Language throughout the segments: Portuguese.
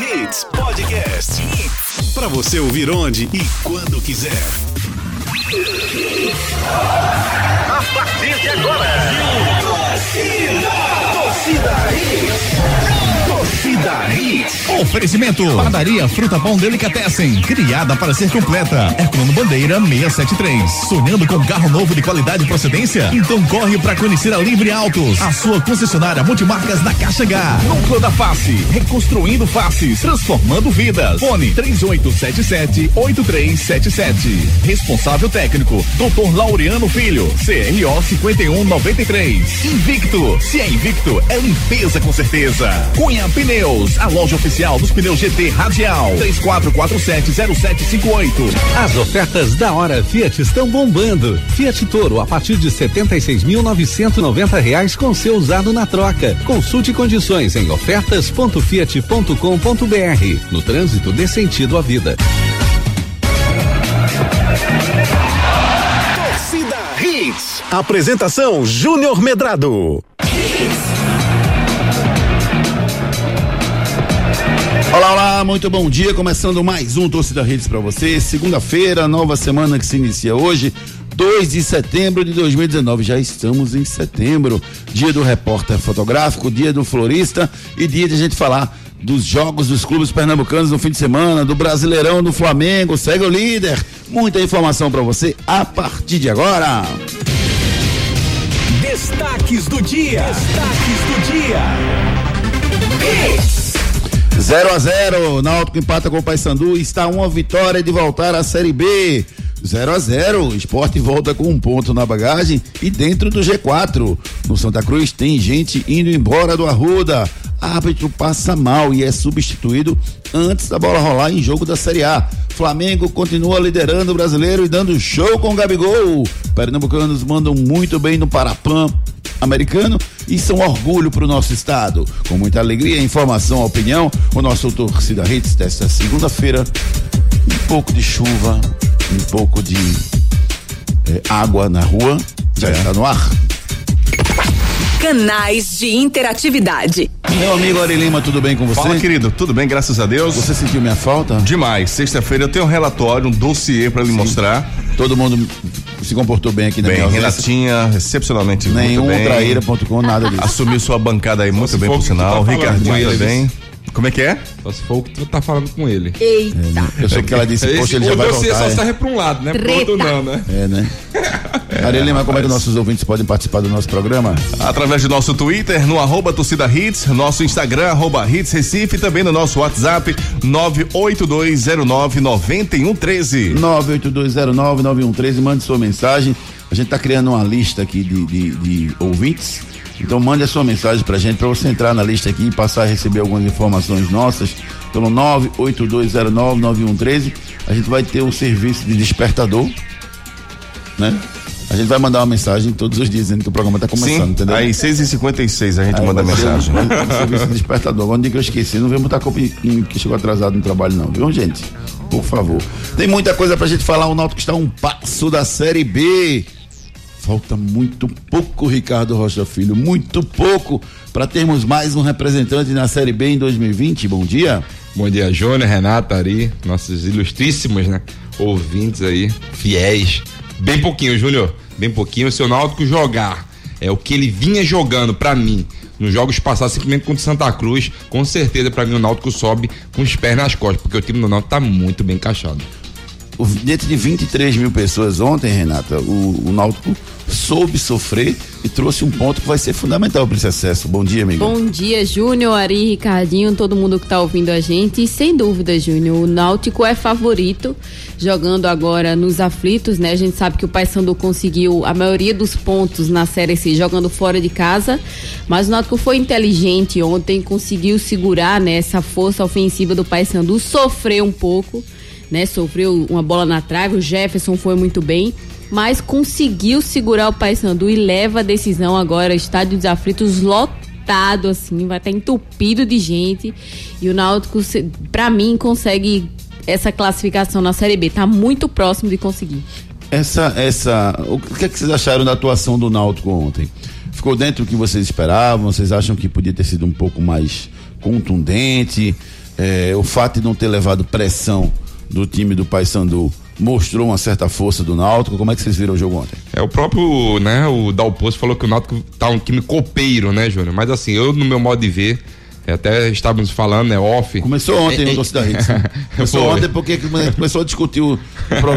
Hits Podcast. Para você ouvir onde e quando quiser. A partir de agora. Torcida. Torcida Hits. Torcida Hits. Oferecimento. Padaria Fruta Pão Delicatessen. Criada para ser completa. Herculano Bandeira 673. Sonhando com carro novo de qualidade e procedência? Então corre para conhecer a Livre Autos. A sua concessionária multimarcas da Caixa H. Núcleo da Face. Reconstruindo faces. Transformando vidas. Fone 3877 8377. Responsável técnico. Dr. Laureano Filho. CRO 5193. Invicto. Se é invicto, é limpeza com certeza. Cunha Pneus, a loja oficial dos pneus GT Radial. 34470758. As ofertas da hora Fiat estão bombando. Fiat Toro a partir de setenta e seis mil novecentos reais com seu usado na troca. Consulte condições em ofertas.fiat.com.br. No trânsito dê sentido à vida. Torcida Hits. Apresentação Júnior Medrado. Olá, olá, muito bom dia. Começando mais um Torcida Redes para você. Segunda-feira, nova semana que se inicia hoje, 2 de setembro de 2019. Já estamos em setembro. Dia do repórter fotográfico, dia do florista e dia de a gente falar dos jogos dos clubes pernambucanos no fim de semana, do Brasileirão do Flamengo. Segue o líder. Muita informação para você a partir de agora. Destaques do dia. Destaques do dia. Hits. 0 a 0 Náutico empata com o Paysandu e está uma vitória de voltar à Série B. 0 a 0 Esporte volta com um ponto na bagagem e dentro do G4. No Santa Cruz tem gente indo embora do Arruda. Árbitro passa mal e é substituído antes da bola rolar em jogo da Série A. Flamengo continua liderando o brasileiro e dando show com o Gabigol. Pernambucanos mandam muito bem no Parapan americano e são orgulho para o nosso estado. Com muita alegria, informação, opinião, o nosso torcida Hits desta segunda-feira. Um pouco de chuva, um pouco de eh, água na rua. Já está no ar. Canais de interatividade. Meu amigo Ari Lima, tudo bem com você? Fala, querido. Tudo bem, graças a Deus. Você sentiu minha falta? Demais. Sexta-feira eu tenho um relatório, um dossiê para lhe mostrar. Todo mundo se comportou bem aqui na Bem, minha. Renatinha, excepcionalmente Nenhum muito bem. traíra.com, nada disso. Assumiu sua bancada aí muito se bem, por sinal. tá Ricardinho também. Como é que é? Só se for o que tu tá falando com ele. Eita. Eu sei que ela disse, poxa, ele já o vai dossiê voltar. só é. serve pra um lado, né? Pro Treta. outro não, né? É, né? Ari Lima, como é que nossos ouvintes podem participar do nosso programa? Através do nosso Twitter, no arroba torcida hits, nosso Instagram, arroba hits Recife, e também no nosso WhatsApp, 982099113. 982099113, mande sua mensagem. A gente está criando uma lista aqui de, de- de ouvintes. Então mande a sua mensagem pra gente, para você entrar na lista aqui e passar a receber algumas informações nossas. Pelo 982099113. A gente vai ter um serviço de despertador, né? A gente vai mandar uma mensagem todos os dias dizendo que o programa está começando, Sim, entendeu? aí 6h56 a gente Aí manda ser mensagem. Um, um serviço de despertador. Agora, dia que eu esqueci, não vem botar culpa que chegou atrasado no trabalho, não, viu, gente? Por favor. Tem muita coisa pra gente falar. O Náutico está a um passo da Série B. Falta muito pouco, Ricardo Rocha Filho, muito pouco para termos mais um representante na Série B em 2020. Bom dia. Bom dia, Júnior, Renata, Ari, nossos ilustríssimos, né? Ouvintes aí, fiéis. Bem pouquinho, Júnior. Bem pouquinho. Se o Náutico jogar é o que ele vinha jogando pra mim nos jogos passados, simplesmente contra Santa Cruz, com certeza pra mim o Náutico sobe com os pés nas costas, porque o time do Náutico tá muito bem encaixado. Dentro de 23 mil pessoas ontem, Renata, o, o Náutico soube sofrer e trouxe um ponto que vai ser fundamental para esse acesso. Bom dia, amigo. Bom dia, Júnior, Ari, Ricardinho, todo mundo que tá ouvindo a gente. E sem dúvida, Júnior, o Náutico é favorito, jogando agora nos aflitos, né? A gente sabe que o Paysandu conseguiu a maioria dos pontos na Série C jogando fora de casa, mas o Náutico foi inteligente ontem, conseguiu segurar né, essa força ofensiva do Paysandu, sofreu um pouco, né? Sofreu uma bola na trave, o Jefferson foi muito bem, mas conseguiu segurar o Paysandu e leva a decisão agora, estádio dos aflitos lotado assim, vai estar entupido de gente e o Náutico, pra mim, consegue essa classificação na Série B, tá muito próximo de conseguir. Essa, essa, o que, é que vocês acharam da atuação do Náutico ontem? Ficou dentro do que vocês esperavam? Vocês acham que podia ter sido um pouco mais contundente. É, o fato de não ter levado pressão do time do Paysandu mostrou uma certa força do Náutico. Como é que vocês viram o jogo ontem? É, o próprio, né, o Dalpozo falou que o Náutico tá um time copeiro, né, Júnior? Mas assim, eu, no meu modo de ver, é, até estávamos falando, né, off. Começou ontem É, o é- Torcida Hits. né? Começou Foi. ontem porque começou a discutir o,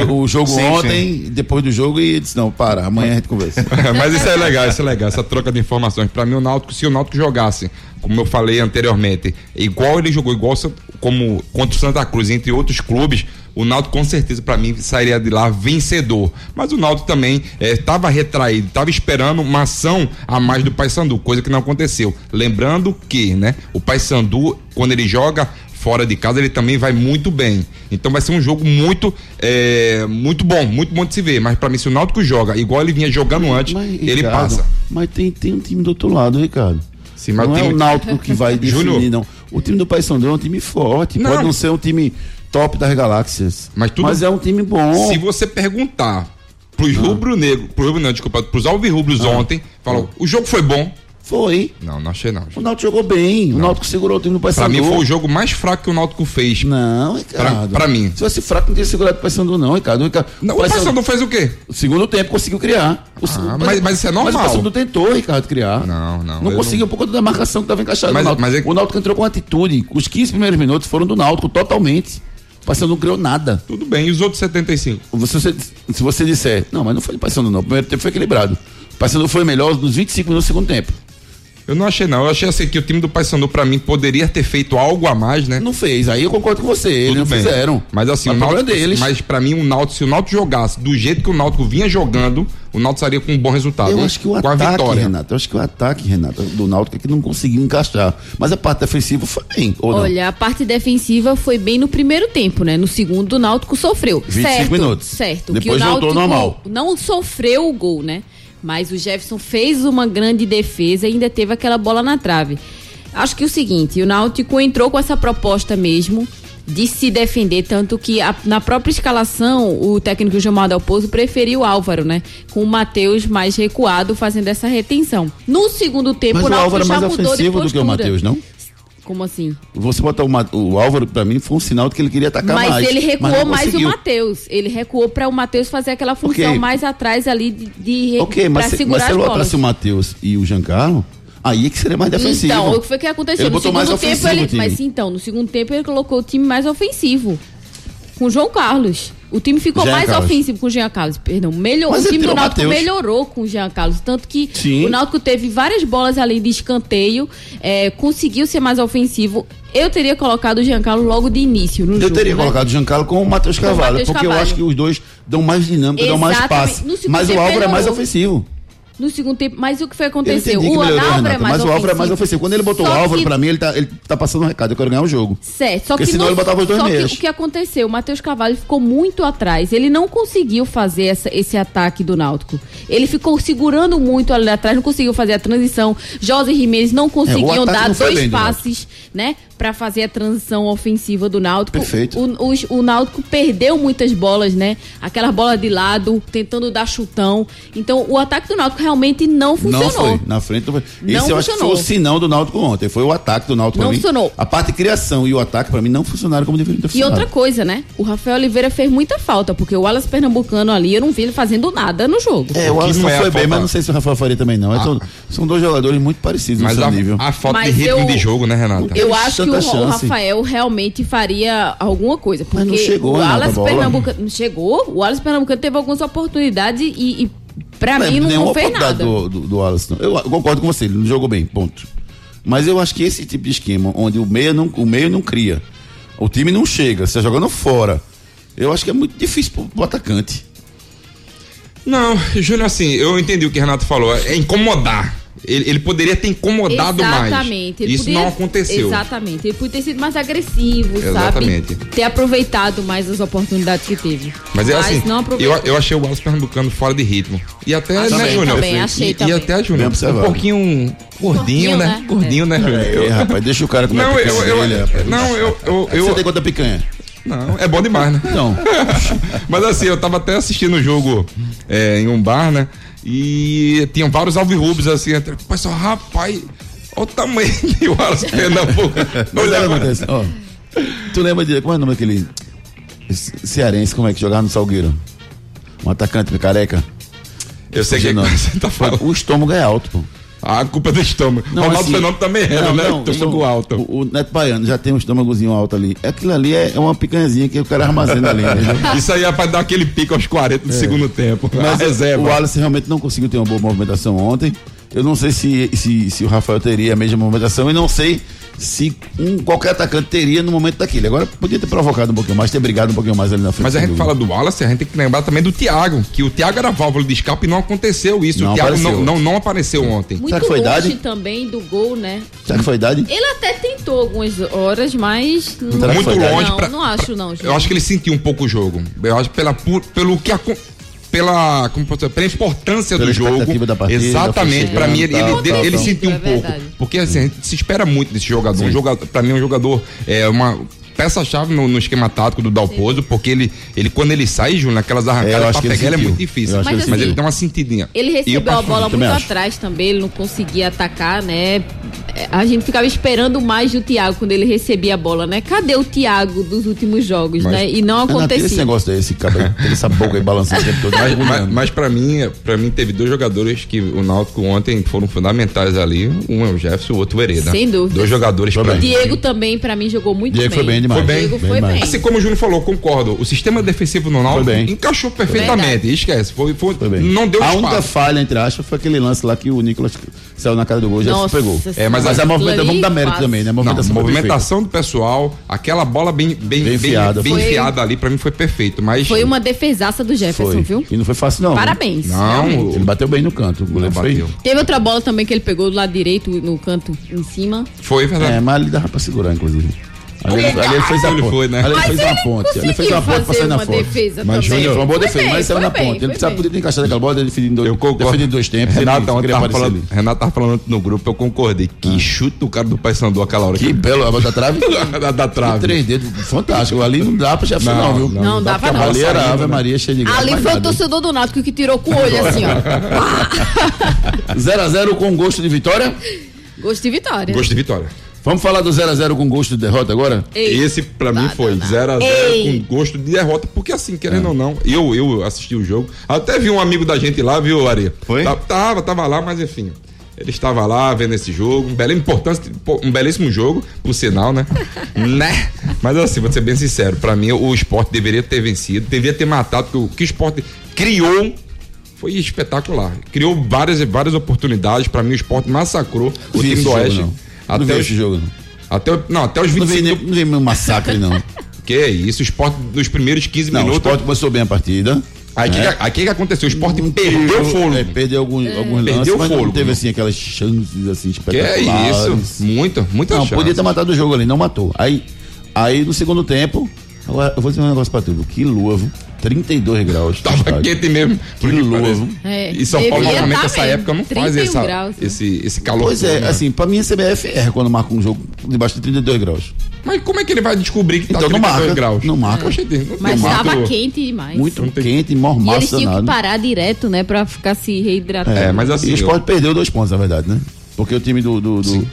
o jogo Sim, ontem, depois do jogo, e disse, não, para, amanhã a gente conversa. Mas isso é legal, isso é legal, essa troca de informações. Pra mim, o Náutico, se o Náutico jogasse, como eu falei anteriormente, igual ele jogou, igual como contra o Santa Cruz, entre outros clubes, o Náutico com certeza pra mim sairia de lá vencedor. Mas o Náutico também estava retraído, estava esperando uma ação a mais do Paysandu, coisa que não aconteceu. Lembrando que, né, o Paysandu, quando ele joga fora de casa, ele também vai muito bem. Então vai ser um jogo muito é, muito bom, muito bom de se ver. Mas pra mim, se o Náutico joga igual ele vinha jogando antes, Mas, ele Ricardo, passa. Mas tem, tem um time do outro lado, Ricardo. Sim, mas não tem é o Náutico que vai definir, Júnior. não. O time do Paysandu é um time forte. Não. Pode não ser um time top das galáxias. Mas tudo- é um time bom. Se você perguntar pros rubro-negro, pro rubro não, desculpa, pros alvirrubros ontem, falou, o jogo foi bom. Foi. Não, não achei não. O Náutico jogou bem. O Náutico segurou o time do Pra Paysandu. mim foi o jogo mais fraco que o Náutico fez. Não, Ricardo. Pra- pra mim. Se fosse fraco, não teria segurado o Paysandu, não, Ricardo. O Ricardo Não, o Paysandu- fez o quê? O segundo tempo conseguiu criar. O Ah, mas- mas isso é normal. Mas o Paysandu tentou, Ricardo, criar. Não, não, Não conseguiu por conta da marcação que estava encaixada Mas- Náutico. mas é- O Náutico entrou com atitude. Os 15 primeiros minutos foram do Náutico, totalmente. O Paysandu não criou nada. Tudo bem, e os outros 75? Você, se, se você disser, não, mas não foi do Paysandu, não. O primeiro tempo foi equilibrado. O Paysandu foi melhor nos 25 minutos do segundo tempo. Eu não achei não. Eu achei assim que o time do Paysandu pra mim poderia ter feito algo a mais, né? Não fez. Aí eu concordo com você. Eles não bem. fizeram. Mas assim, Mas o problema Náutico, é deles. mas pra mim o Náutico, se o Náutico jogasse do jeito que o Náutico vinha jogando, o Náutico estaria com um bom resultado. Eu acho que o com a ataque, vitória. Renato, eu acho que o ataque, Renato, do Náutico é que não conseguiu encaixar. Mas a parte defensiva foi bem, ou não? Olha, a parte defensiva foi bem no primeiro tempo, né? No segundo, o Náutico sofreu. 25 certo, minutos. Certo. Depois que o voltou normal. Não sofreu o gol, né? Mas o Jefferson fez uma grande defesa e ainda teve aquela bola na trave. Acho que é o seguinte, o Náutico entrou com essa proposta mesmo de se defender, tanto que a- na própria escalação o técnico Gilmar Dalpozo preferiu o Álvaro, né? Com o Matheus mais recuado fazendo essa retenção. No segundo tempo Mas o o Álvaro é já mais mudou de ofensivo do que o. Matheus, não? Como assim? Você botar o, o Álvaro, pra mim, foi um sinal de que ele queria atacar Mas mais. ele recuou não mais o. Matheus. Ele recuou para o Matheus fazer aquela função Ok. mais atrás ali de, de Ok, mas, se, mas se ele as botasse o Matheus e o Giancarlo, aí é que seria mais defensivo. Então, o que foi que aconteceu? Ele no botou mais segundo tempo ofensivo ele. Mas então, no segundo tempo ele colocou o time mais ofensivo. Com o João Carlos. O time ficou Jean mais Carlos. ofensivo com o Jean Carlos, perdão. Melhor, Mas o time do Náutico Matheus. melhorou com o Jean Carlos. Tanto que Sim. o Náutico teve várias bolas ali de escanteio, é, conseguiu ser mais ofensivo. Eu teria colocado o Jean Carlos logo de início no Eu jogo. teria né? colocado o Giancarlo com o Matheus Carvalho, porque eu Carvalho. acho que os dois dão mais dinâmica, dão mais Exatamente. passe. No segundo Mas o Álvaro é mais melhorou. ofensivo. No segundo tempo, mas o que foi aconteceu? que O Álvaro é mais mas o Álvaro é mais ofensivo. Quando ele botou Só o Álvaro, que- pra mim, ele tá, ele tá passando um recado. Eu quero ganhar o jogo. Certo, só Porque que senão no- ele botava os dois só que o que aconteceu? O Matheus Carvalho ficou muito atrás. Ele não conseguiu fazer essa- esse ataque do Náutico. Ele ficou segurando muito ali atrás, não conseguiu fazer a transição. Jorge Jimenez não conseguiam É, dar dois bem do passes, né? Pra fazer a transição ofensiva do Náutico. Perfeito. O, os- o Náutico perdeu muitas bolas, né? Aquela bola de lado, tentando dar chutão. Então, o ataque do Náutico realmente não funcionou. Não foi. Na frente não foi. Não Esse eu acho que foi funcionou. o sinão do Náutico ontem. Foi o ataque do Náutico Não pra mim. funcionou. A parte de criação e o ataque, pra mim, não funcionaram como deveriam ter E funcionado. outra coisa, né? O Rafael Oliveira fez muita falta, porque o Wallace Pernambucano ali, eu não vi ele fazendo nada no jogo. É, o O que Alisson não é a foi bem, falta- mas não sei se o Rafael Faria também não. Então, são dois jogadores muito parecidos Mas no seu a, nível. a falta Mas de ritmo eu- de jogo, né, Renata? Eu- acho que o, tanta o chance. Rafael realmente faria alguma coisa. Porque Mas não chegou, o Renata, a Wallace bola. Pernambucano. Chegou, o Wallace Pernambucano teve algumas oportunidades e, e pra Não é mim não, não fez nada. do, do, do Alisson. Eu, eu concordo com você, ele não jogou bem, ponto. Mas eu acho que esse tipo de esquema, onde o meio não, o meio não cria, o time não chega, você tá jogando fora. Eu acho que é muito difícil pro, pro atacante. Não, Júnior, assim, eu entendi o que o Renato falou. É incomodar. Ele, ele poderia ter incomodado mais. Exatamente. Ele Isso podia- não aconteceu. Exatamente. Ele podia ter sido mais agressivo, Exatamente. sabe? Ter aproveitado mais as oportunidades que teve. Mas é assim, não eu, eu achei o Wallace Pernambucano fora de ritmo. E até, Achei né, Júnior? também, achei e, também. e até, Júnior, um pouquinho gordinho, Gordinho, né? né? Gordinho, né, Júnior? É, rapaz, deixa o cara comer Não, a eu, picanha eu, dele, rapaz. não, eu, eu, Você eu, tem quanta picanha? não, é bom demais, né? Então, Mas assim, eu tava até assistindo o jogo é, em um bar, né? E tinham vários alvirrubos assim, até- o pessoal, rapaz, Olha o tamanho de Wallace Pernambuco. Mas Olha olha, agora. acontece, ó. Tu lembra de. Como é o nome daquele. Cearense, como é que jogava no Salgueiro? Um atacante careca. Eu sei que o nome. você tá falando. O estômago é alto, pô. A culpa é do estômago. Não, Ronaldo assim, Fenômeno também era, não, né? não, estômago estômago- alto. O, o Neto Baiano já tem um estômagozinho alto ali. Aquilo ali é, é uma picanhazinha que o cara armazena ali. entendeu? Isso aí é pra dar aquele pico aos 40 do segundo tempo. É. Mas a reserva. o Wallace realmente não conseguiu ter uma boa movimentação ontem. Eu não sei se, se, se o Rafael teria a mesma movimentação e não sei se um, qualquer atacante teria no momento daquele. Agora podia ter provocado um pouquinho mais, ter brigado um pouquinho mais ali na frente. Mas a gente dúvida. fala do Wallace, a gente tem que lembrar também do Thiago, que o Thiago era válvula de escape e não aconteceu isso. Não o Thiago apareceu. não, não, não apareceu ontem. Muito Será que foi longe idade? também do gol, né? Será que foi idade? Ele até tentou algumas horas, mas não, Muito longe não, pra- não acho não, gente. Eu acho que ele sentiu um pouco o jogo. Eu acho pela, pu- pelo que acon- pela, como posso dizer, pela importância Pela do jogo. da partida, Exatamente, pra mim ele, ele, tal, ele tal. sentiu um É pouco. Porque assim, a gente se espera muito desse jogador. Um jogador para mim é um jogador é uma peça-chave no, no esquema tático do Dalpozo, porque ele, ele quando ele sai, Júnior, naquelas É, arrancadas acho pra que ele pegar, ele é muito difícil. Que ele Mas ele dá uma sentidinha. Ele eu, recebeu a bola muito acho. atrás também, ele não conseguia atacar, né? É, A gente ficava esperando mais do Thiago quando ele recebia a bola, né? Cadê o Thiago dos últimos jogos, Mas- né? E não Renato, tira esse acontecia. negócio desse cabelo, tira essa boca aí balançando o tempo todo. Mas, mas, Agoniando. mas para mim, para mim teve dois jogadores que o Náutico ontem foram fundamentais ali. Um é o Jefferson, o outro o Hereda. Sem dúvida. Dois jogadores pra mim. Diego também, pra mim, jogou muito Diego bem. foi bem demais. Foi bem, bem foi bem. Assim como o Júnior falou, concordo. O sistema defensivo no Náutico Foi bem. encaixou perfeitamente. Esquece. Foi, foi, Foi bem. não deu a única espaço. falha, entre aspas, foi aquele lance lá que o Nicolas saiu na cara do gol e já se pegou. É, mas Mas a- a movimentação, vamos dar mérito também, né? A Não, movimentação, foi movimentação do pessoal, aquela bola bem, bem, Bem bem, enfiada. bem Foi- enfiada ali, pra mim foi perfeito. Mas Foi uma defesaça do. Jefferson, Foi. viu? E não foi fácil, não. Parabéns. Não, realmente. Ele bateu bem no canto. O goleiro Não foi. bateu. Teve outra bola também que ele pegou do lado direito, no canto em cima. foi verdade. É, mas ali dava pra segurar, inclusive. Ali, ele- ali ele fez a Ele ponte. foi, né? Ali ele fez uma ponte. Ele fez uma ponte pra sair na uma foto. defesa Mas foi uma boa defesa, mas saiu na ponte. Ele precisava poder ter encaixado aquela bola, ele defendeu em dois, tempos. Renato, tava falando, ali. Renato tava falando no grupo, eu concordei. Que chute do cara do Paysandu aquela hora. Que belo, a bola da trave. da, da trave. três dedos, fantástico. Ali não dá pra chefe, Não, não, viu? não, Não dá pra não. Ali era Saindo, Ave né? Maria cheia de. Ali foi o torcedor do Náutico que tirou com o olho assim, ó. 0x0 com gosto de vitória. Gosto de vitória. Gosto de vitória. Vamos falar do 0x0 com gosto de derrota agora? Ei, Esse pra mim foi nada. 0x0 Ei. com gosto de derrota, porque assim, querendo ou não, eu, eu assisti o jogo. Até vi um amigo da gente lá, viu, Ari? Foi? Ta- Tava, tava lá, mas enfim. Ele estava lá vendo esse jogo, um belíssimo, importância, um belíssimo jogo, por sinal, né? né? Mas assim, vou ser bem sincero, pra mim o esporte deveria ter vencido, deveria ter matado, porque o que o esporte criou foi espetacular. Criou várias várias oportunidades, pra mim o esporte massacrou o Vi time do Oeste. não. Até não os, esse jogo, não. até, o- não, até os Não vi, 25 não vi um massacre, não. que isso, o esporte nos primeiros 15 Não, o minutos. esporte começou bem a partida. Aí o que, né? aí que que aconteceu? O esporte perdeu o fôlego. É, perdeu alguns, alguns Perdeu lances, o mas não fôlego, teve não. assim aquelas chances assim que é espetaculares. isso? Muita, muita Não, chance. podia ter matado o jogo ali, não matou. Aí, aí no segundo tempo, agora eu vou dizer um negócio pra tudo. Que lua, viu? 32 graus. Tava quente mesmo. Que que lua, parece. viu? É, E São Paulo, normalmente, tá nessa mesmo. época, não faz 31 essa, graus, né? esse, esse calor. Pois é, né? assim, pra mim a CBF erra quando marca um jogo debaixo de 32 graus. Mas como é que ele vai descobrir que tá Então não 32 marca, graus? não marca. Oxe, não Mas estava marco. quente demais. Muito quente, E eles mormaço tinham que parar direto, né? Pra ficar se reidratando. É, mas assim, E o eu- esporte perdeu dois pontos, na verdade, né? Porque o time do. do, do-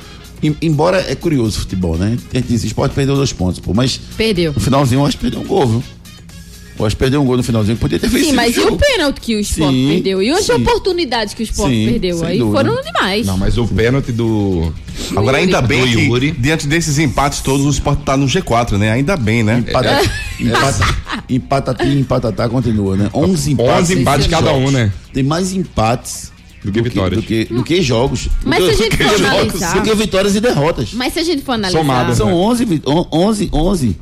embora é curioso o futebol, né? A gente diz, o esporte perdeu dois pontos, pô, mas Perdeu. no finalzinho o Oeste perdeu um gol, viu? O Oeste perdeu um gol no finalzinho que podia ter vencido Sim, mas o e jogo. o pênalti que o Sport Sim, perdeu? E as sim. oportunidades que o Sport Sim, perdeu? Aí dúvida. foram demais. Não, mas o pênalti do. Agora, ainda bem Do que, Yuri. diante desses empates todos, o Sport tá no G4, né? Ainda bem, né? Empata, empata, empatati, empatatá continua, né? 11 empates. 11 empates em cada um, né? Tem mais empates Do que vitórias. Do que, do que jogos. Mas do se a que, gente for que jogos, analisar- do que vitórias e derrotas. Mas se a gente for analisar. São né? 11, vi- on- 11, 11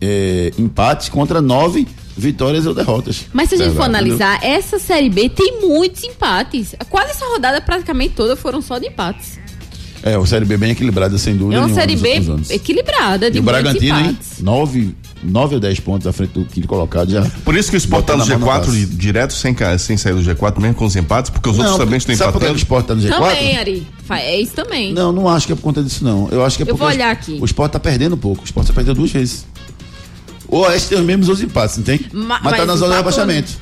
é, empates contra 9 vitórias ou derrotas. Mas se a gente for Verdade, analisar, essa Série B tem muitos empates. Quase essa rodada, praticamente toda, foram só de empates. É, o Série B bem equilibrada, sem dúvida. É uma nenhuma Série B equilibrada, de E o Bragantino, hein? empates. 9, 9 ou 10 pontos à frente do quinto colocado já. Por isso que o Sport tá no Botando a mão no G4 braço. di- direto, sem, sem sair do G4, mesmo com os empates, porque os outros também estão sabe por que o empatando. Sport tá no G4? Também, Ari. É isso também. Não, não acho que é por conta disso, não. Eu acho que é Eu porque vou o- olhar aqui. O Sport tá perdendo um pouco. O Sport só perdeu duas vezes. O Oeste tem os mesmos 11 empates, não tem? Ma- mas, tá mas na zona de rebaixamento.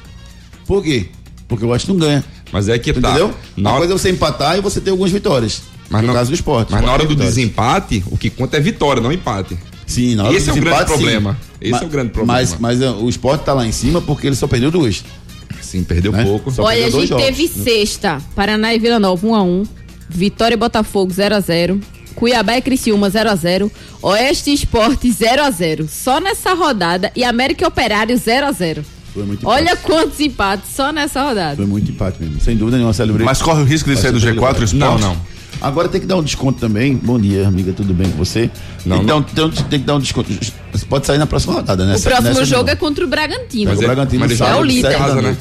Por quê? Porque o Oeste não ganha. Mas é que tá. Entendeu? Na Uma hora- coisa é você empatar e você ter algumas vitórias. Mas no não- caso do esporte. Mas na hora do Vitória. desempate, o que conta é vitória, não empate. Sim, na hora Esse do é o grande desempate, sim. problema. Esse Mas- é o grande problema. Mas, mas uh, o esporte tá lá em cima porque ele só perdeu duas. Sim, perdeu Né? pouco. Só Olha, a perdeu dois gente jogos. teve sexta, Paraná e Vila Nova 1x1, Vitória e Botafogo 0x0, Cuiabá e Criciúma 0x0, Oeste e Esporte 0x0. Só nessa rodada e América e Operário 0x0. Foi muito Olha empate. quantos empates só nessa rodada. Foi muito empate mesmo. Sem dúvida nenhuma, celebrei. Mas corre o risco de sair do G4 o esporte? Não, não. Agora tem que dar um desconto também. Bom dia, amiga, tudo bem com você? Não, tem, que dar um- tem, tem que dar um desconto. Você pode sair na próxima rodada, né? O próximo Nessa jogo não. é contra o Bragantino. Mas o Bragantino mas sábado, joga em líder. casa, né?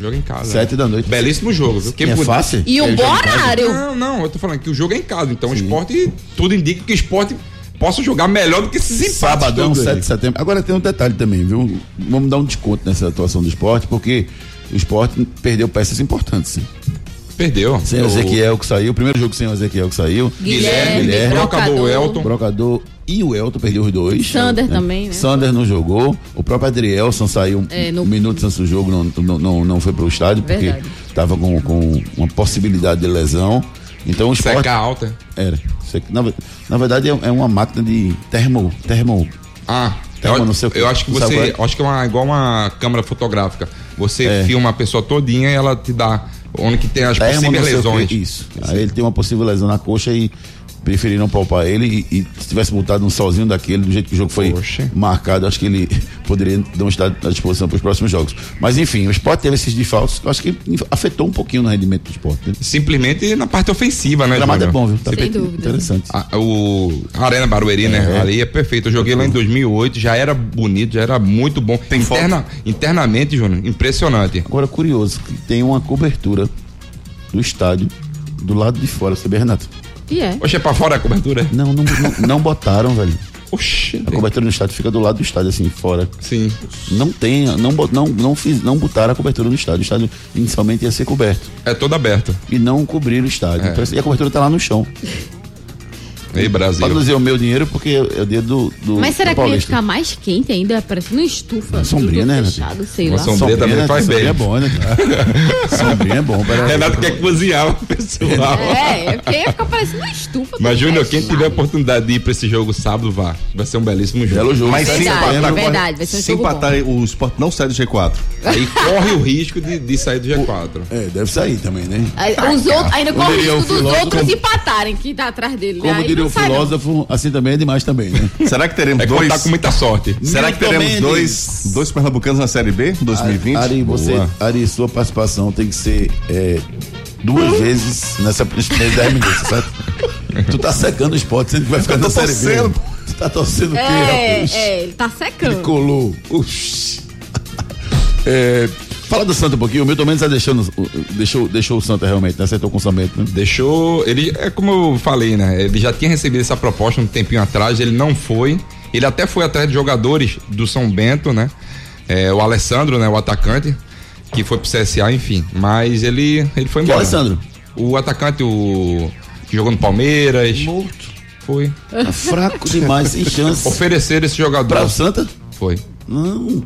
Joga em casa. Sete da noite. Belíssimo jogo, viu? Quem é fácil? E um Ele bom horário. Não, não, eu tô falando que o jogo é em casa, então o esporte, tudo indica que o esporte possa jogar melhor do que esses empates Sabadão, todos 7 aí. de setembro. Agora tem um detalhe também, viu? Vamos dar um desconto nessa atuação do esporte, porque o esporte perdeu peças importantes. Sim. Perdeu. Sem o Ezequiel que saiu, o primeiro jogo sem o Ezequiel que saiu. Guilherme, Guilherme, Brocador. Elton. Brocador e o Elton perdeu os dois. Sander também, né? Sander não jogou. O próprio Adrielson saiu É, um no- minuto antes do jogo, não, não, não, não foi pro estádio, porque Verdade. estava com, com uma possibilidade de lesão. Então o esporte. Seca alta. Era. Seca- Na, na verdade é, é uma máquina de termo. termo Ah, Termo, eu, não sei eu acho que você. é? Acho que é uma, igual uma câmera fotográfica. Você É. filma a pessoa todinha e ela te dá onde que tem as termo, possíveis lesões. Isso. Aí ele tem uma possível lesão na coxa e preferiram poupar ele e, e se tivesse botado um sozinho daquele, do jeito que o jogo foi Poxa. marcado, acho que ele poderia não estar à disposição para os próximos jogos. Mas enfim, o esporte teve esses eu acho que afetou um pouquinho no rendimento do esporte. Né? Simplesmente na parte ofensiva, né? O gramado é bom, viu? Tá Sem dúvida. Interessante. A- o a Arena Barueri, né? É. Ali é perfeito. Eu joguei lá em 2008, já era bonito, já era muito bom. Tem foto? Interna, internamente, Júnior, impressionante. Agora, curioso, que tem uma cobertura do estádio do lado de fora, você vê, Renato? E é. Oxe, é pra fora a cobertura? Não, não, não, não botaram, velho. Oxe. A cobertura no estádio fica do lado do estádio, assim, fora. Sim. Não tem, não, não, não, fiz, não botaram a cobertura no estádio. O estádio inicialmente ia ser coberto. É todo aberto. E não cobriram o estádio. É. E a cobertura tá lá no chão. Ei, Brasil. Não dizer o meu dinheiro, porque é o dinheiro do. do Mas será do que ia ficar mais quente ainda? Parecendo estufa. sombrinha, tudo né, Renato? fechado, sei Uma lá. sombrinha também né? faz Sombrinha bem. é bom, né? cara? sombrinha é bom. Para... Renato quer cozinhar o pessoal. É, é porque ia ficar parecendo uma estufa. Mas, Júnior, quem tiver a oportunidade de ir pra esse jogo sábado, vá. Vai ser um belíssimo jogo. Belo jogo. Mas Sete de se Verdade, setembro. verdade. Vai ser um Se jogo empatar, bom. o esporte não sai do G4. Aí corre o risco de, de sair do G4. É, deve sair também, né? Aí, Os outros, ainda corre o o risco dos outros empatarem que tá atrás dele. Como O filósofo, assim também é demais também, né? Será que teremos É dois? contar com muita sorte. Será que teremos dois, dois pernambucanos na Série B 2020? Ari, você, Boa. Ari, sua participação tem que ser é, duas vezes nessa nesses 10 minutos, certo? tu tá secando o esporte, você vai ficar na série B. torcendo. Tu tá torcendo o quê, É, rapaz? é, ele tá secando. Colou. Uxi. É, fala do Santa um pouquinho. O Milton Mendes já deixou, no- o- deixou, deixou o Santa realmente, né? Acertou com o orçamento, né? Deixou. Ele, é como eu falei, né? Ele já tinha recebido essa proposta um tempinho atrás, ele não foi. Ele até foi atrás de jogadores do São Bento, né? É, o Alessandro, né? O atacante, que foi pro CSA, enfim. Mas ele, ele foi Que embora. Alessandro? O atacante, o. que jogou no Palmeiras. Morto. Foi. Tá fraco demais, sem chance. Oferecer esse Pra jogador. o Santa? Foi. Não.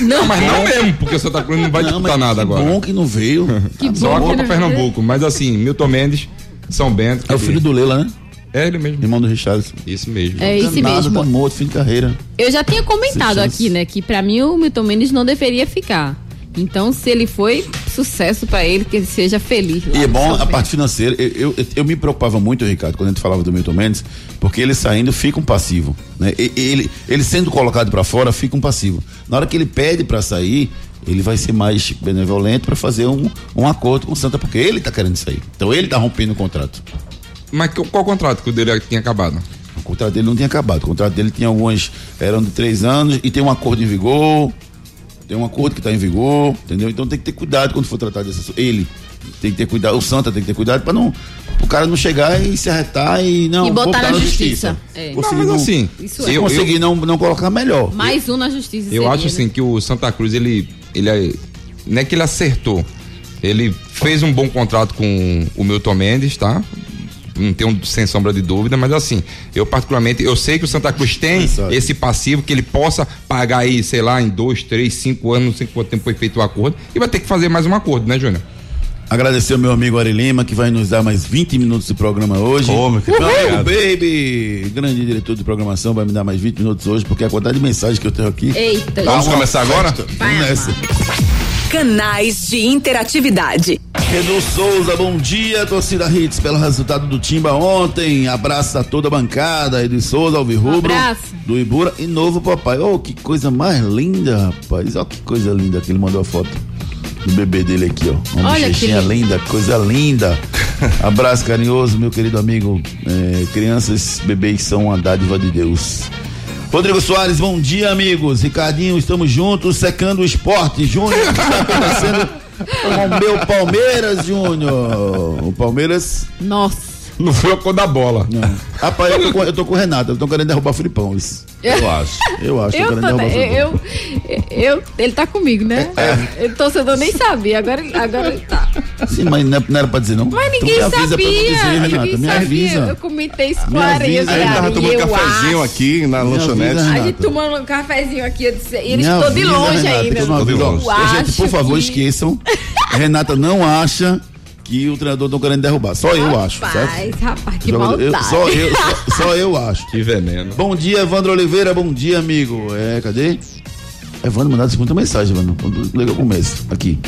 Não, mas não mesmo, porque o Santa Cruz não vai não, disputar nada que agora. bom que não veio. Que Só bom. a que Copa não- Pernambuco. Mas assim, Milton Mendes, São Bento. É o filho do Leila, né? É ele mesmo. Irmão do Richardson. Isso mesmo. É esse Nada, mesmo. Tá morto, fim de carreira. Eu já tinha comentado aqui, né, que pra mim o Milton Mendes não deveria ficar. Então, se ele foi, sucesso pra ele, que ele seja feliz. lá E é bom a parte financeira. Eu, eu, eu me preocupava muito, Ricardo, quando a gente falava do Milton Mendes, porque ele saindo fica um passivo. Né? Ele, ele sendo colocado pra fora, fica um passivo. Na hora que ele pede pra sair, ele vai ser mais benevolente pra fazer um, um acordo com o Santa, porque ele tá querendo sair. Então ele tá rompendo o contrato. Mas qual contrato que o dele tinha acabado? O contrato dele não tinha acabado. O contrato dele tinha algumas. eram de três anos e tem um acordo em vigor. Tem um acordo que está em vigor, entendeu? Então tem que ter cuidado quando for tratar dessa. Ele tem que ter cuidado, o Santa tem que ter cuidado para não. O cara não chegar e se arretar e não. E botar na na justiça. É. Conseguir Não, mas não- assim, Isso se é. eu- conseguir não, não colocar melhor. Mais um na justiça. Eu seria, acho né? assim que o Santa Cruz, ele, ele é- não é que ele acertou. Ele fez um bom contrato com o Milton Mendes, tá? Não tenho sem sombra de dúvida, mas assim, eu particularmente, eu sei que o Santa Cruz tem esse passivo que ele possa pagar aí, sei lá, em dois, três, cinco anos, não sei quanto tempo foi feito o acordo, e vai ter que fazer mais um acordo, né, Júnior? Agradecer ao meu amigo Ari Lima, que vai nos dar mais 20 minutos de programa hoje. Ô, meu querido, amigo obrigado. Baby, grande diretor de programação, vai me dar mais 20 minutos hoje, porque a quantidade de mensagens que eu tenho aqui. Eita, Vamos gente. começar agora? Vamos nessa. Canais de interatividade. Redu Souza, bom dia, torcida Hits, pelo resultado do Timba ontem. Abraço a toda a bancada, Edu Souza, Alvirrubro, Abraço. do Ibura e novo papai. Oh, que coisa mais linda, rapaz. Olha que coisa linda que ele mandou a foto do bebê dele aqui, ó. Uma Olha que linda, coisa linda. Abraço carinhoso, meu querido amigo. É, crianças, bebês são uma dádiva de Deus. Rodrigo Soares, bom dia, amigos. Ricardinho, estamos juntos, secando o esporte. Júnior, o que está acontecendo o meu Palmeiras, Júnior? O Palmeiras. Nossa. Não foi a cor da bola. Não. Rapaz, eu tô, com, eu tô com o Renato, eu tô querendo derrubar o Filipão. Isso. Eu acho. Eu acho, Eu, tô querendo tô, derrubar o Filipão. eu, eu, eu- ele tá comigo, né? É. O torcedor nem sabia, agora, ele- agora ele tá. Sim, mas não, é- era pra dizer, não. Mas ninguém me avisa sabia. eu dizer, Renata, ninguém me sabia. avisa. Eu comentei isso com Me a areia. ele tava tomando eu cafezinho acho. aqui na lanchonete. avisa, A gente tomando um cafezinho aqui, eu disse, e eles Me estão de longe Renata, ainda. eu Tô de longe. Eu Gente, por favor, que- esqueçam. Renata não acha que o treinador tá querendo derrubar. Só eu acho, certo? Rapaz, rapaz, que Jogador- eu- maldade. só, eu, só, só eu acho. Que veneno. Bom dia, Evandro Oliveira. Bom dia, amigo. É, cadê? Evandro, mandasse muita mensagem, mano. Quando liga o começo. Aqui.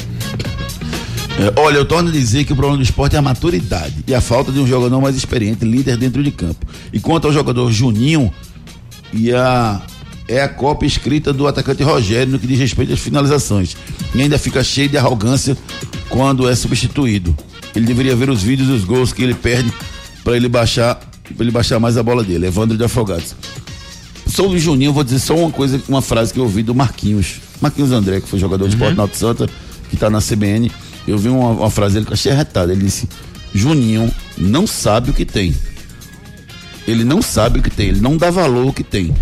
É, olha, eu torno a dizer que o problema do esporte é a maturidade e a falta de um jogador mais experiente, líder dentro de campo. E quanto ao jogador Juninho, e a, é a cópia escrita do atacante Rogério no que diz respeito às finalizações. E ainda fica cheio de arrogância quando é substituído. Ele deveria ver os vídeos dos gols que ele perde para ele baixar pra ele baixar mais a bola dele. Evandro de Afogados. Sobre o Juninho, eu vou dizer só uma coisa, uma frase que eu ouvi do Marquinhos. Marquinhos André, que foi jogador de esporte na Alto Santa, que tá na CBN. Eu vi uma, uma frase dele que eu achei arretada. Ele disse: Juninho não sabe o que tem. Ele não sabe o que tem, ele não dá valor ao que tem.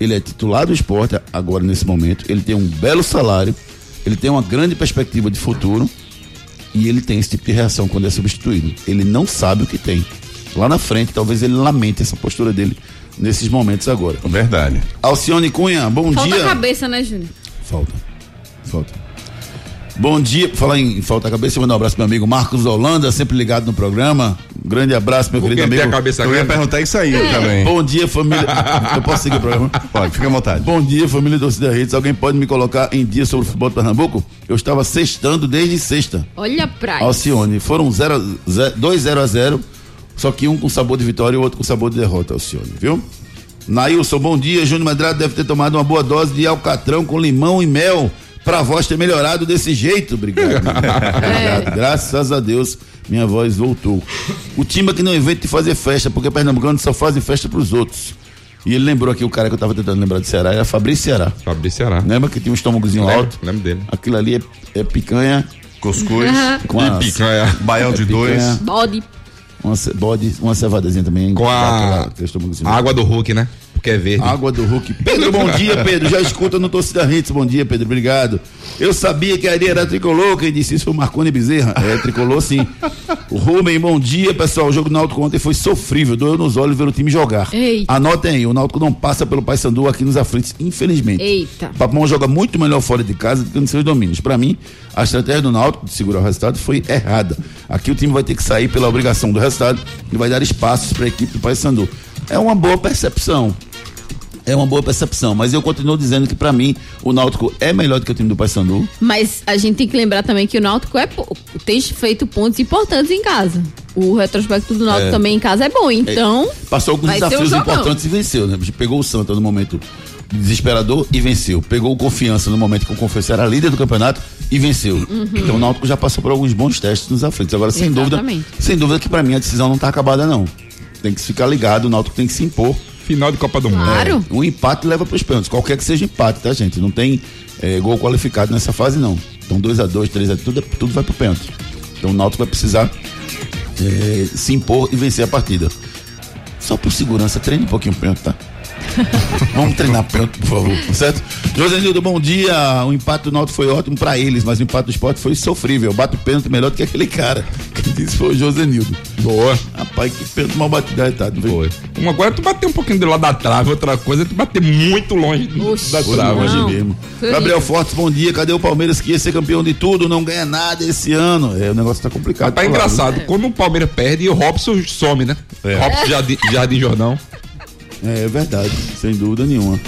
Ele é titular do esporte agora nesse momento, ele tem um belo salário, ele tem uma grande perspectiva de futuro e ele tem esse tipo de reação quando é substituído. Ele não sabe o que tem. Lá na frente, talvez ele lamente essa postura dele nesses momentos agora. Verdade. Alcione Cunha, bom Falta dia. a cabeça, né, Júnior? Falta. Falta. Bom dia, por falar em falta a cabeça, eu mando um abraço pro meu amigo Marcos Holanda, sempre ligado no programa. Um grande abraço, meu querido amigo. a cabeça Eu ia grande? perguntar isso aí também. Bom dia, família. Eu posso seguir o programa? Pode, fica à vontade. Bom dia, família Torcida Redes. Alguém pode me colocar em dia sobre o futebol de Pernambuco? Eu estava sextando desde sexta. Olha pra. Alcione, foram 2 0 a 0 só que um com sabor de vitória e o outro com sabor de derrota, Alcione, viu? Nailson, bom dia. Júnior Medrado deve ter tomado uma boa dose de alcatrão com limão e mel pra voz ter melhorado desse jeito. Obrigado. Obrigado. Graças a Deus, minha voz voltou. O time que não inventa de fazer festa, porque pernambucano só fazem festa pros outros. E ele lembrou aqui o cara que eu tava tentando lembrar de Ceará, era Fabrício Ceará. Fabrício Ceará. Lembra que tinha um estômagozinho Lembro, alto? lembro dele. Aquilo ali é, é picanha Cuscuz, com a Picanha. baião de dois. picanha, Bode. uma bode, uma cevadazinha também. Com a-. A água do Hulk, né? Porque é verde. Água do Hulk. Pedro, bom dia, Pedro. Já escuta no Torcida Hits. Bom dia, Pedro. Obrigado. Eu sabia que a areia era tricolor. Quem disse isso foi o Marconi Bezerra. É, tricolor sim. O Rubem, bom dia, pessoal. O jogo do Náutico ontem foi sofrível. Doeu nos olhos ver o time jogar. Eita. Anotem aí. O Náutico não passa pelo Paysandu aqui nos aflitos, infelizmente. Eita. O Papão joga muito melhor fora de casa do que nos seus domínios. Pra mim, a estratégia do Náutico de segurar o resultado foi errada. Aqui o time vai ter que sair pela obrigação do resultado e vai dar espaços para a equipe do Paysandu. É uma boa percepção. É uma boa percepção, mas eu continuo dizendo que pra mim o Náutico é melhor do que o time do Paysandu. Mas a gente tem que lembrar também que o Náutico é, tem feito pontos importantes em casa. O retrospecto do Náutico É. também em casa é bom, então. Passou alguns um desafios jogão. importantes e venceu, né? Pegou o Santa no momento desesperador e venceu. Pegou o Confiança no momento que o Confiança era líder do campeonato e venceu. Então o Náutico já passou por alguns bons testes nos aflitos. Agora, sem dúvida, Exatamente. sem dúvida que pra mim a decisão não tá acabada não. Tem que ficar ligado, o Náutico tem que se impor. Final de Copa do Mundo. Claro. O empate leva pros pênaltis, qualquer que seja o empate, tá, gente? Não tem eh, gol qualificado nessa fase, não. Então 2 a 2 3 a tudo, é- tudo vai pro pênalti. Então o Náutico vai precisar eh, se impor e vencer a partida. Só por segurança, treine um pouquinho o pênalti, tá? Vamos treinar pênalti, por favor, certo? Josenildo, bom dia. O empate do Náutico foi ótimo pra eles, mas o empate do esporte foi sofrível. Bate pênalti melhor do que aquele cara. Quem disse foi o Josenildo. Boa. Rapaz, que pênalti mal batido, é, tá? Foi. Uma coisa é tu bater um pouquinho do lado da trave, outra coisa é tu bater muito longe Oxi. da trave. longe mesmo. Foi Gabriel horrível. Fortes, bom dia. Cadê o Palmeiras que ia ser campeão de tudo? Não ganha nada esse ano. É, o negócio tá complicado. Tá pro lado, engraçado, quando o Palmeiras perde, o Robson some, né? É. Robson Jardim, Jardim Jordão. É, é verdade, sem dúvida nenhuma.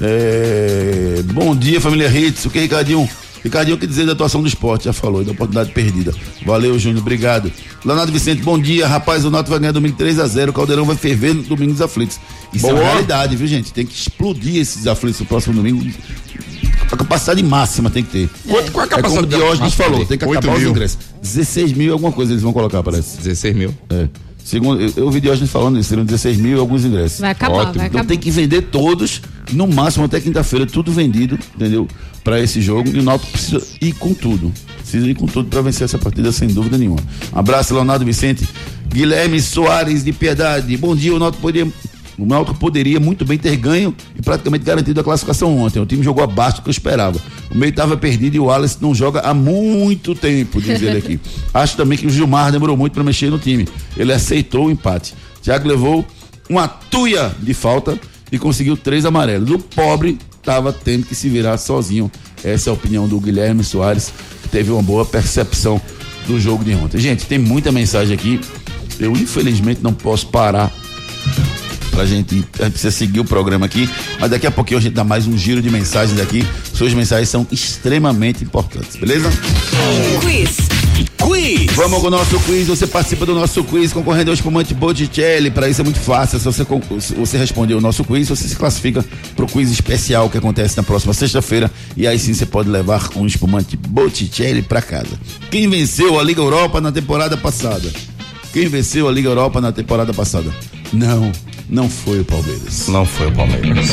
É, bom dia, família Hits. O que, Ricardinho? Ricardinho, o que dizer da atuação do esporte? Já falou, da oportunidade perdida. Valeu, Júnior, obrigado. Leonardo Vicente, bom dia. Rapaz, o Náutico vai ganhar domingo 3x0. O Caldeirão vai ferver no domingo dos aflitos. Isso é Boa. uma realidade, viu, gente? Tem que explodir esses aflitos no próximo domingo. A capacidade máxima tem que ter. Quanto, qual a É como o capacidade Diógenes falou, tem que acabar os mil. ingressos. 16 mil alguma coisa eles vão colocar, parece. 16 mil. É. Segundo, eu, eu ouvi Diógenes falando isso, seriam 16 mil e alguns ingressos. Vai acabar, Ótimo. vai Então acabar. tem que vender todos, no máximo até quinta-feira, tudo vendido, entendeu? Pra esse jogo. E o Náutico precisa ir com tudo. Precisa ir com tudo pra vencer essa partida, sem dúvida nenhuma. Abraço, Leonardo Vicente. Guilherme Soares de Piedade. Bom dia, o Náutico poderia. O Náutico poderia muito bem ter ganho e praticamente garantido a classificação ontem. O time jogou abaixo do que eu esperava. O meio estava perdido e o Wallace não joga há muito tempo, diz ele aqui. Acho também que o Gilmar demorou muito para mexer no time. Ele aceitou o empate. Thiago levou uma tuia de falta e conseguiu três amarelos. O pobre estava tendo que se virar sozinho. Essa é a opinião do Guilherme Soares, que teve uma boa percepção do jogo de ontem. Gente, tem muita mensagem aqui. Eu infelizmente não posso parar pra gente, a gente precisa seguir o programa aqui, mas daqui a pouquinho a gente dá mais um giro de mensagens aqui. Suas mensagens são extremamente importantes, beleza? Quiz. Quiz. Vamos com o nosso quiz. Você participa do nosso quiz concorrendo ao espumante Botticelli. Para isso é muito fácil. Se você, você responder o nosso quiz, você se classifica para o quiz especial que acontece na próxima sexta-feira. E aí sim você pode levar um espumante Botticelli para casa. Quem venceu a Liga Europa na temporada passada? Quem venceu a Liga Europa na temporada passada? Não, não foi o Palmeiras. Não foi o Palmeiras.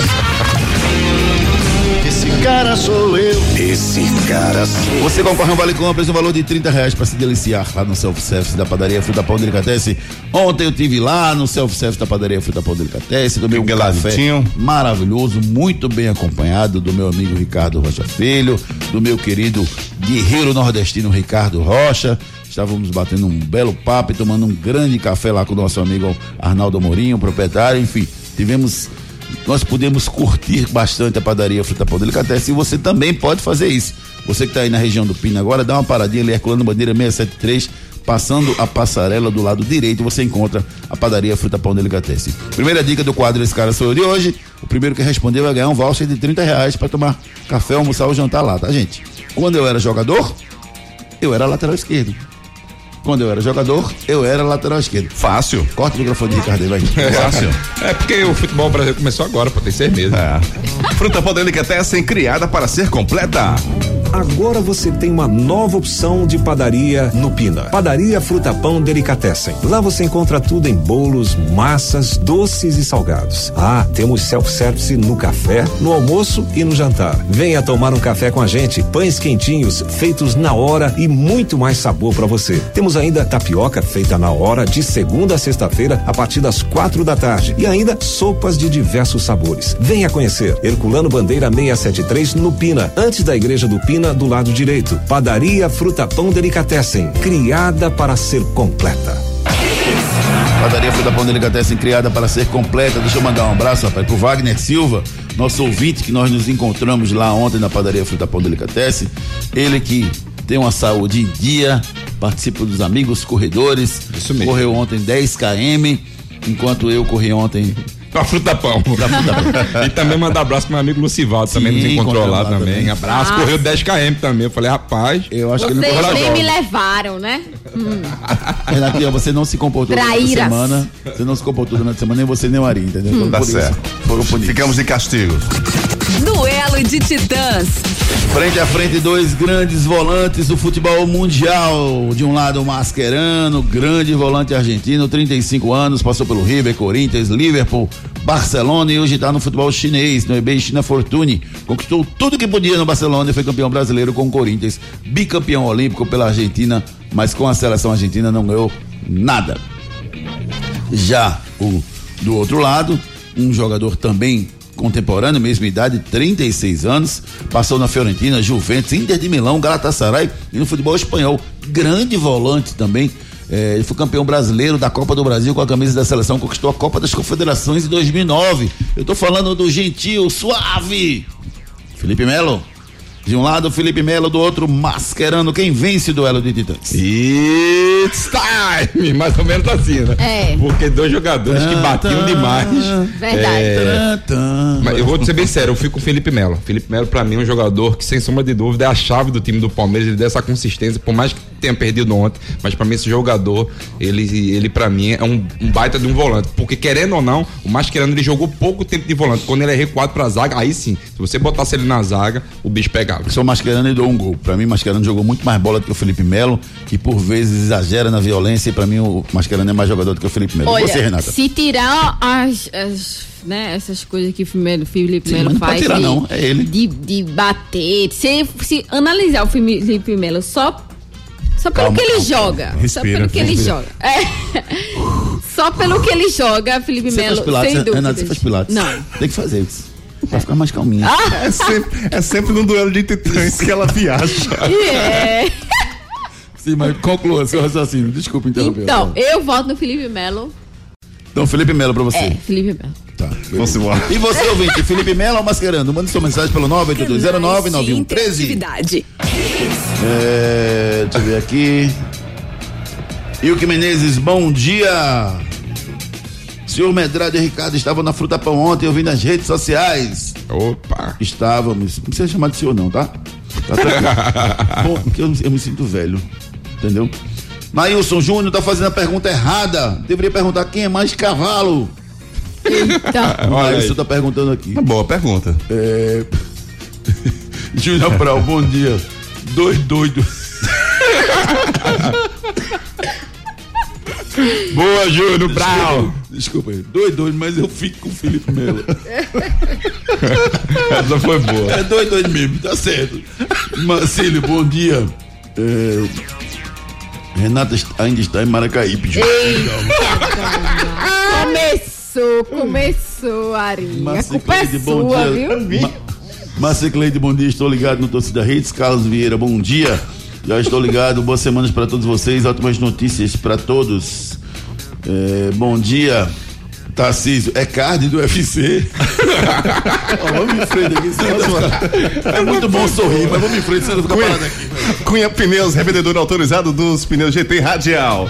Esse cara sou eu. Esse cara sou Você concorre a um vale compras no valor de 30 reais para se deliciar lá no self-service da padaria Fruta Pão Delicatesse. Ontem eu tive lá no self-service da padaria Fruta Pão Delicatesse, tomei um lavitinho. maravilhoso, muito bem acompanhado do meu amigo Ricardo Rocha Filho, do meu querido guerreiro nordestino Ricardo Rocha. Estávamos batendo um belo papo e tomando um grande café lá com o nosso amigo Arnaldo Amorim, o proprietário, enfim, tivemos nós podemos curtir bastante a padaria Fruta Pão Delicatessen e você também pode fazer isso. Você que está aí na região do Pina agora, dá uma paradinha ali, Herculano Bandeira 673, passando a passarela do lado direito, você encontra a padaria Fruta Pão Delicatessen. Primeira dica do quadro Esse Cara Sou Eu de hoje, o primeiro que responder vai ganhar um voucher de 30 reais para tomar café, almoçar ou jantar lá, tá gente? Quando eu era jogador, eu era lateral esquerdo. Quando eu era jogador, eu era lateral esquerdo. Fácil. Corta o microfone de Ricardo aí, vai. Fácil. É porque o futebol brasileiro começou agora, pô, tem seis meses. É. Fruta Pão Delicatessen criada para ser completa. Agora você tem uma nova opção de padaria no Pina. Padaria Fruta Pão Delicatessen. Lá você encontra tudo em bolos, massas, doces e salgados. Ah, temos self-service no café, no almoço e no jantar. Venha tomar um café com a gente. Pães quentinhos, feitos na hora e muito mais sabor para você. Temos ainda tapioca feita na hora de segunda a sexta-feira a partir das quatro da tarde e ainda sopas de diversos sabores. Venha conhecer Herculano Bandeira 673 no Pina, antes da igreja do Pina do lado direito. Padaria Fruta Pão Delicatessen, criada para ser completa. Padaria Fruta Pão Delicatessen criada para ser completa. Deixa eu mandar um abraço, rapaz, pro Wagner Silva, nosso ouvinte que nós nos encontramos lá ontem na Padaria Fruta Pão Delicatessen. Ele que tem uma saúde em dia, participa dos amigos corredores. Isso mesmo. Correu ontem 10 km, enquanto eu corri ontem Com a fruta pão. e também mandar abraço pro meu amigo Lucivaldo, também Sim, nos encontrou lá, lá também. também. Abraço, Ah. correu 10 km também. Eu falei, rapaz. Eu acho que ele não Vocês correu nem me levaram, né? Renatinha, você não se comportou durante a Traíras. semana. Você não se comportou durante a semana, nem você nem o Ari, entendeu? Então, Tá por isso, certo. Punidos. Ficamos de castigo. Duelo de titãs. Frente a frente, dois grandes volantes do futebol mundial. De um lado, o Mascherano, grande volante argentino, 35 anos, passou pelo River, Corinthians, Liverpool, Barcelona e hoje está no futebol chinês, no eBay China Fortune. Conquistou tudo que podia no Barcelona e foi campeão brasileiro com o Corinthians, bicampeão olímpico pela Argentina, mas com a seleção argentina não ganhou nada. Já o do outro lado, um jogador também contemporâneo, mesma idade, 36 anos, passou na Fiorentina, Juventus, Inter de Milão, Galatasaray e no futebol espanhol. Grande volante também. É, ele foi campeão brasileiro da Copa do Brasil com a camisa da seleção, conquistou a Copa das Confederações em 2009. Eu tô falando do gentil, suave. Felipe Melo. De um lado, Felipe Melo, do outro, mascarando quem vence o duelo de titãs. It's time! Mais ou menos assim, né? É. Porque dois jogadores que batiam demais. Verdade. É, mas eu vou ser bem sério, eu fico com o Felipe Melo. Felipe Melo, pra mim, é um jogador que, sem sombra de dúvida, é a chave do time do Palmeiras. Ele dá essa consistência, por mais que tenha perdido ontem, mas pra mim, esse jogador, ele, ele pra mim, é um, um baita de um volante. Porque, querendo ou não, o Mascherano, ele jogou pouco tempo de volante. Quando ele é recuado pra zaga, aí sim, se você botasse ele na zaga, o bicho pegava. Sou Mascherano e dou um gol. Pra mim, Mascherano jogou muito mais bola do que o Felipe Melo, que por vezes exagera na violência, e pra mim, o Mascherano é mais jogador do que o Felipe Melo. E Olha, Você, Renata? se tirar as, as, né, essas coisas que o Felipe, Felipe Sim, Melo mas não faz. tirar, de, não, é ele. De, de bater. Se, se analisar o Felipe Melo só, só pelo Calma, que ele calma, joga. Respira, só pelo que ele respira. joga. É. Só pelo que ele joga, Felipe Você Melo. faz pilates, sem dúvida. Renata, você faz pilates? Não. Tem que fazer isso. Pra ficar mais calminha. É sempre, é sempre no duelo de titãs que ela viaja. É. Sim, mas conclua seu raciocínio. Desculpa interromper. Então, eu voto no Felipe Melo. Então, Felipe Melo pra você. É, Felipe Melo. Tá. Vamos embora. E você, ouvinte, Felipe Melo ou Mascherano? Mande sua mensagem pelo 982099113. Interatividade. É, deixa eu ver aqui. Ilke Menezes, bom dia. Senhor Medrado e Ricardo estavam na Fruta Pão ontem, eu vi nas redes sociais. Opa! Estávamos. Não precisa chamar de senhor, não, tá? Tá tranquilo. Bom, porque eu, eu me sinto velho. Entendeu? Nailson Júnior tá fazendo a pergunta errada. Deveria perguntar quem é mais cavalo. Eita. O Olha Nailson aí. tá perguntando aqui. Uma boa pergunta. É... Júnior Brau, bom dia. Dois doidos. Boa, Júnior Brau! Desculpa aí. Dois doidos, mas eu fico com o Felipe Melo. Essa foi boa. É dois doidos mesmo, tá certo. Marcílio, bom dia. É... Renata ainda está em Maracaípe. Júnior. Começou, começou, Ari. A culpa é Cleide, bom sua, dia. viu? Ma Márcia Cleide, bom dia. Estou ligado no Torcida Redes. Carlos Vieira, bom dia. Já estou ligado. Boas semanas para todos vocês. Ótimas notícias para todos. É, bom dia. Tarcísio, é card do UFC. Ó, vamos em frente aqui. senão É muito bom sorrir, mas vamos em frente, senão fica parado aqui. Cunha Pneus, revendedor autorizado dos pneus GT Radial.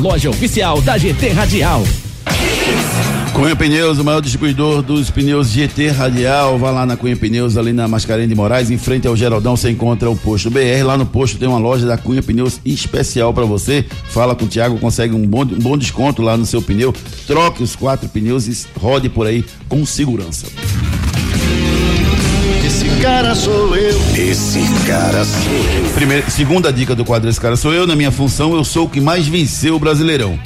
loja oficial da GT Radial. Cunha Pneus, o maior distribuidor dos pneus GT Radial. Vá lá na Cunha Pneus, ali na Mascarenhas de Moraes, em frente ao Geraldão, você encontra o posto BR. Lá no posto tem uma loja da Cunha Pneus especial para você. Fala com o Thiago, consegue um bom, um bom desconto lá no seu pneu. Troque os quatro pneus e rode por aí com segurança. Esse cara sou eu. Esse cara sou eu. Primeira, segunda dica do quadro Esse Cara Sou Eu, na minha função, eu sou o que mais venceu o Brasileirão.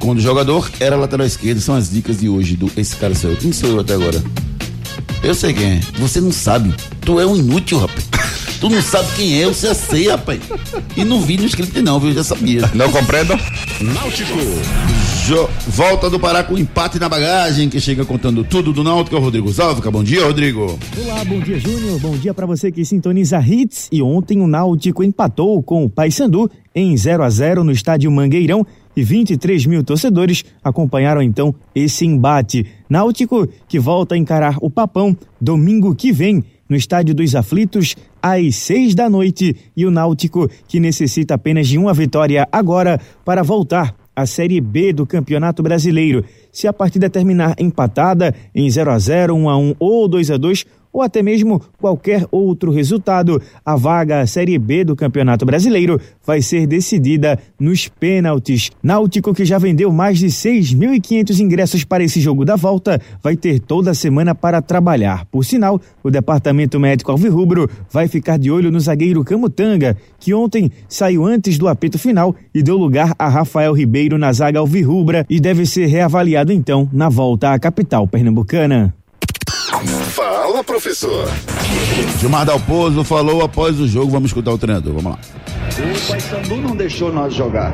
Quando jogador, era lateral esquerdo. São as dicas de hoje do Esse Cara Sou Eu. Quem sou eu até agora? Eu sei quem é. Você não sabe. Tu é um inútil, rapaz. Tu não sabe quem é, eu já sei, rapaz. E não vi no script não, viu? Eu já sabia. Não compreendo? Náutico. Volta do Pará com empate na bagagem, que chega contando tudo do Náutico Rodrigo Zalvica. Bom dia, Rodrigo. Olá, bom dia, Júnior. Bom dia para você que sintoniza Hits. E ontem o Náutico empatou com o Paysandu em 0 a 0 no estádio Mangueirão e 23 mil torcedores acompanharam então esse embate. Náutico que volta a encarar o Papão domingo que vem no estádio dos Aflitos às seis da noite e o Náutico que necessita apenas de uma vitória agora para voltar à Série B do Campeonato Brasileiro. se a partida terminar empatada em 0 a 0, 1 a 1 ou 2 a 2, ou até mesmo qualquer outro resultado, a vaga Série B do Campeonato Brasileiro vai ser decidida nos pênaltis. Náutico, que já vendeu mais de 6.500 ingressos para esse jogo da volta, vai ter toda a semana para trabalhar. Por sinal, o Departamento Médico Alvirrubro vai ficar de olho no zagueiro Camutanga, que ontem saiu antes do apito final e deu lugar a Rafael Ribeiro na zaga Alvirrubra e deve ser reavaliado então na volta à capital pernambucana. Fala, professor. Gilmar Dalpozo falou após o jogo. Vamos escutar o treinador. Vamos lá. O Paysandu não deixou nós jogar.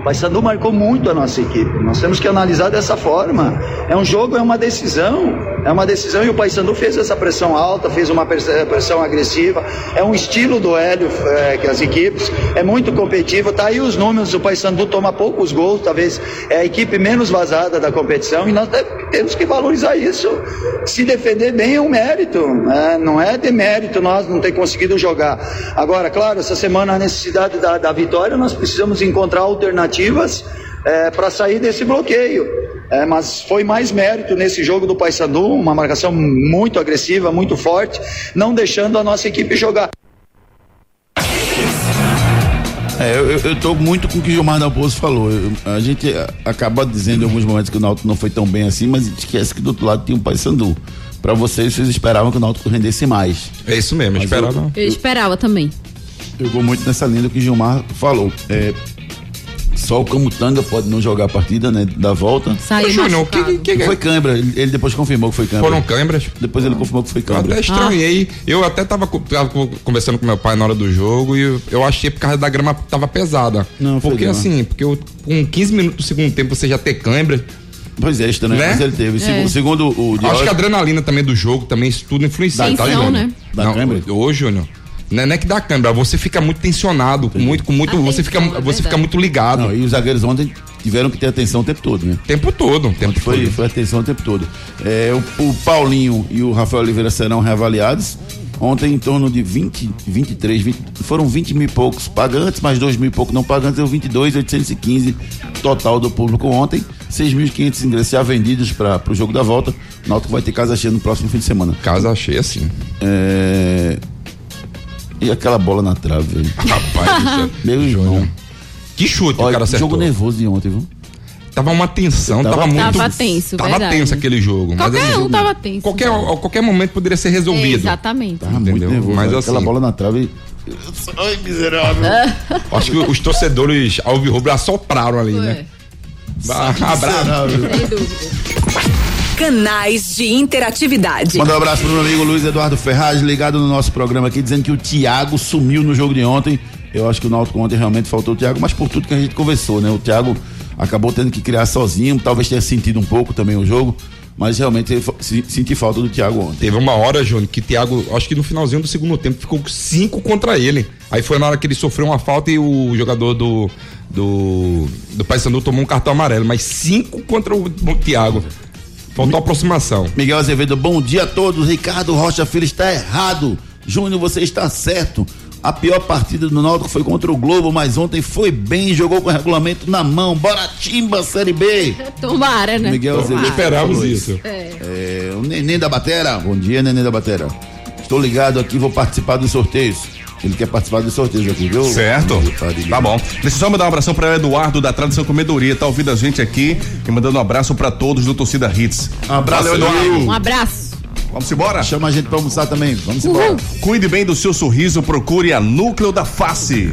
O Paysandu marcou muito a nossa equipe. Nós temos que analisar dessa forma. É um jogo, é uma decisão. É uma decisão e o Paysandu fez essa pressão alta, fez uma pressão agressiva. É um estilo do Hélio é, que as equipes é muito competitivo. Tá aí os números. O Paysandu toma poucos gols, talvez é a equipe menos vazada da competição e nós temos que valorizar isso. Se defender bem é um mérito, né? não é demérito nós não ter conseguido jogar. Agora, claro, essa semana a necessidade da, da vitória, nós precisamos encontrar alternativas é, para sair desse bloqueio. É, mas foi mais mérito nesse jogo do Paysandu, uma marcação muito agressiva, muito forte, não deixando a nossa equipe jogar. É, eu, eu tô muito com o que o Gilmar Dalpozo falou. Eu, a gente acaba dizendo em alguns momentos que o Náutico não foi tão bem assim, mas esquece que do outro lado tinha um Paysandu. Para vocês, vocês esperavam que o Náutico rendesse mais. É isso mesmo, esperava. Eu, eu esperava também. Eu vou muito nessa linha do que o Gilmar falou. É, só o Camutanga pode não jogar a partida, né? Da volta. Saiu Júnior, que, que, que, Foi câimbra. Ele, depois confirmou que foi câimbra. Foram câimbras? Depois ele confirmou que foi Eu câimbra. até estranhei. Eu até tava, tava conversando com meu pai na hora do jogo e eu, eu achei por causa da grama tava pesada. Não, foi Porque assim, porque eu, com 15 minutos do segundo tempo você já ter câimbra. Pois é, estranho, Né? mas ele teve. É. Segundo, segundo o Acho que a adrenalina também do jogo, também isso tudo influencia, tá, né? Da Não, câimbra? Ô, Júnior. Não é, não é que dá câimbra, você fica muito tensionado, com muito, com muito, você fica, é você fica muito ligado. Não, e os zagueiros ontem tiveram que ter atenção o tempo todo, né? O tempo todo, tempo Foi, todo. foi atenção o tempo todo. É, o, o Paulinho e o Rafael Oliveira serão reavaliados. Ontem, em torno de 20, 23, 20, foram 20 mil e poucos pagantes, mais 2 mil e poucos não pagantes, deu 22,815 total do público ontem. 6.500 ingressos já vendidos para o jogo da volta. O Náutico vai ter casa cheia no próximo fim de semana. Casa cheia, sim. É... E aquela bola na trave, velho. Rapaz. Meu irmão. que chute o Olha, cara acertou. jogo nervoso de ontem, viu? Tava uma tensão, Tava tava, muito. Tava tenso, Tava verdade. tenso aquele jogo. mas Qualquer assim, um tava tenso. Qualquer, a qualquer momento poderia ser resolvido. Exatamente. Tava muito Entendeu? nervoso. Mas. Aquela assim- bola na trave. Ai, miserável. Acho que os torcedores alvirrubro assopraram ali, né? Ah, Abraço. Sem dúvida. Canais de interatividade. Manda um abraço pro meu amigo Luiz Eduardo Ferraz, ligado no nosso programa aqui, dizendo que o Thiago sumiu no jogo de ontem. Eu acho que o Náutico ontem realmente faltou o Thiago, mas por tudo que a gente conversou, né? O Thiago acabou tendo que criar sozinho, talvez tenha sentido um pouco também o jogo, mas realmente senti falta do Thiago ontem. Teve uma hora, Júnior, que Thiago, acho que no finalzinho do segundo tempo, ficou cinco contra ele. Aí foi na hora que ele sofreu uma falta e o jogador do. Do, do Paysandu tomou um cartão amarelo, mas cinco contra o, o Thiago. Faltou aproximação. Miguel Azevedo, bom dia a todos. Ricardo Rocha Filho está errado. Júnior, você está certo. A pior partida do Náutico foi contra o Globo, mas ontem foi bem, jogou com o regulamento na mão. Bora timba, Série B. Tomara, né? Miguel Tomara. Azevedo. Esperávamos falou isso. É, o Neném da Batera. Bom dia, Neném da Batera. Estou ligado aqui, vou participar dos sorteios. Ele quer participar dos sorteios aqui, viu? Certo. Tá bom. Deixa eu só mandar um abração para o Eduardo da Tradição Comedoria. Tá ouvindo a gente aqui e mandando um abraço para todos do Torcida Hits. Abraço, Valeu, Eduardo. Um abraço. Vamos embora? Chama a gente pra almoçar também. Vamos embora. Uhul. Cuide bem do seu sorriso, procure a Núcleo da Face.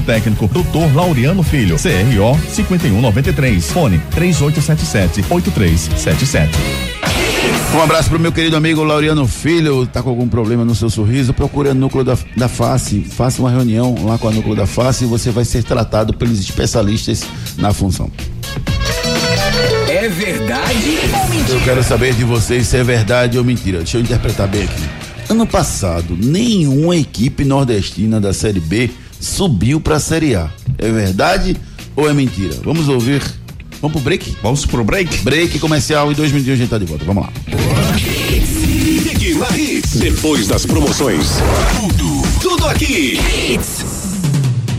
técnico, Dr. Laureano Filho, CRO 5193, fone 3877-8377. Um abraço pro meu querido amigo Laureano Filho. Tá com algum problema no seu sorriso? Procure a Núcleo da, da Face. Faça uma reunião lá com a Núcleo da Face e você vai ser tratado pelos especialistas na função. É verdade ou mentira? Eu quero saber de vocês se é verdade ou mentira. Deixa eu interpretar bem aqui. Ano passado, nenhuma equipe nordestina da Série B subiu para a Série A. É verdade ou é mentira? Vamos ouvir. Vamos pro break? Vamos pro break? Break comercial e dois minutinhos a gente tá de volta. Vamos lá. Hits. Depois das promoções. Tudo, tudo aqui.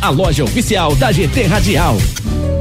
a loja oficial da GT Radial.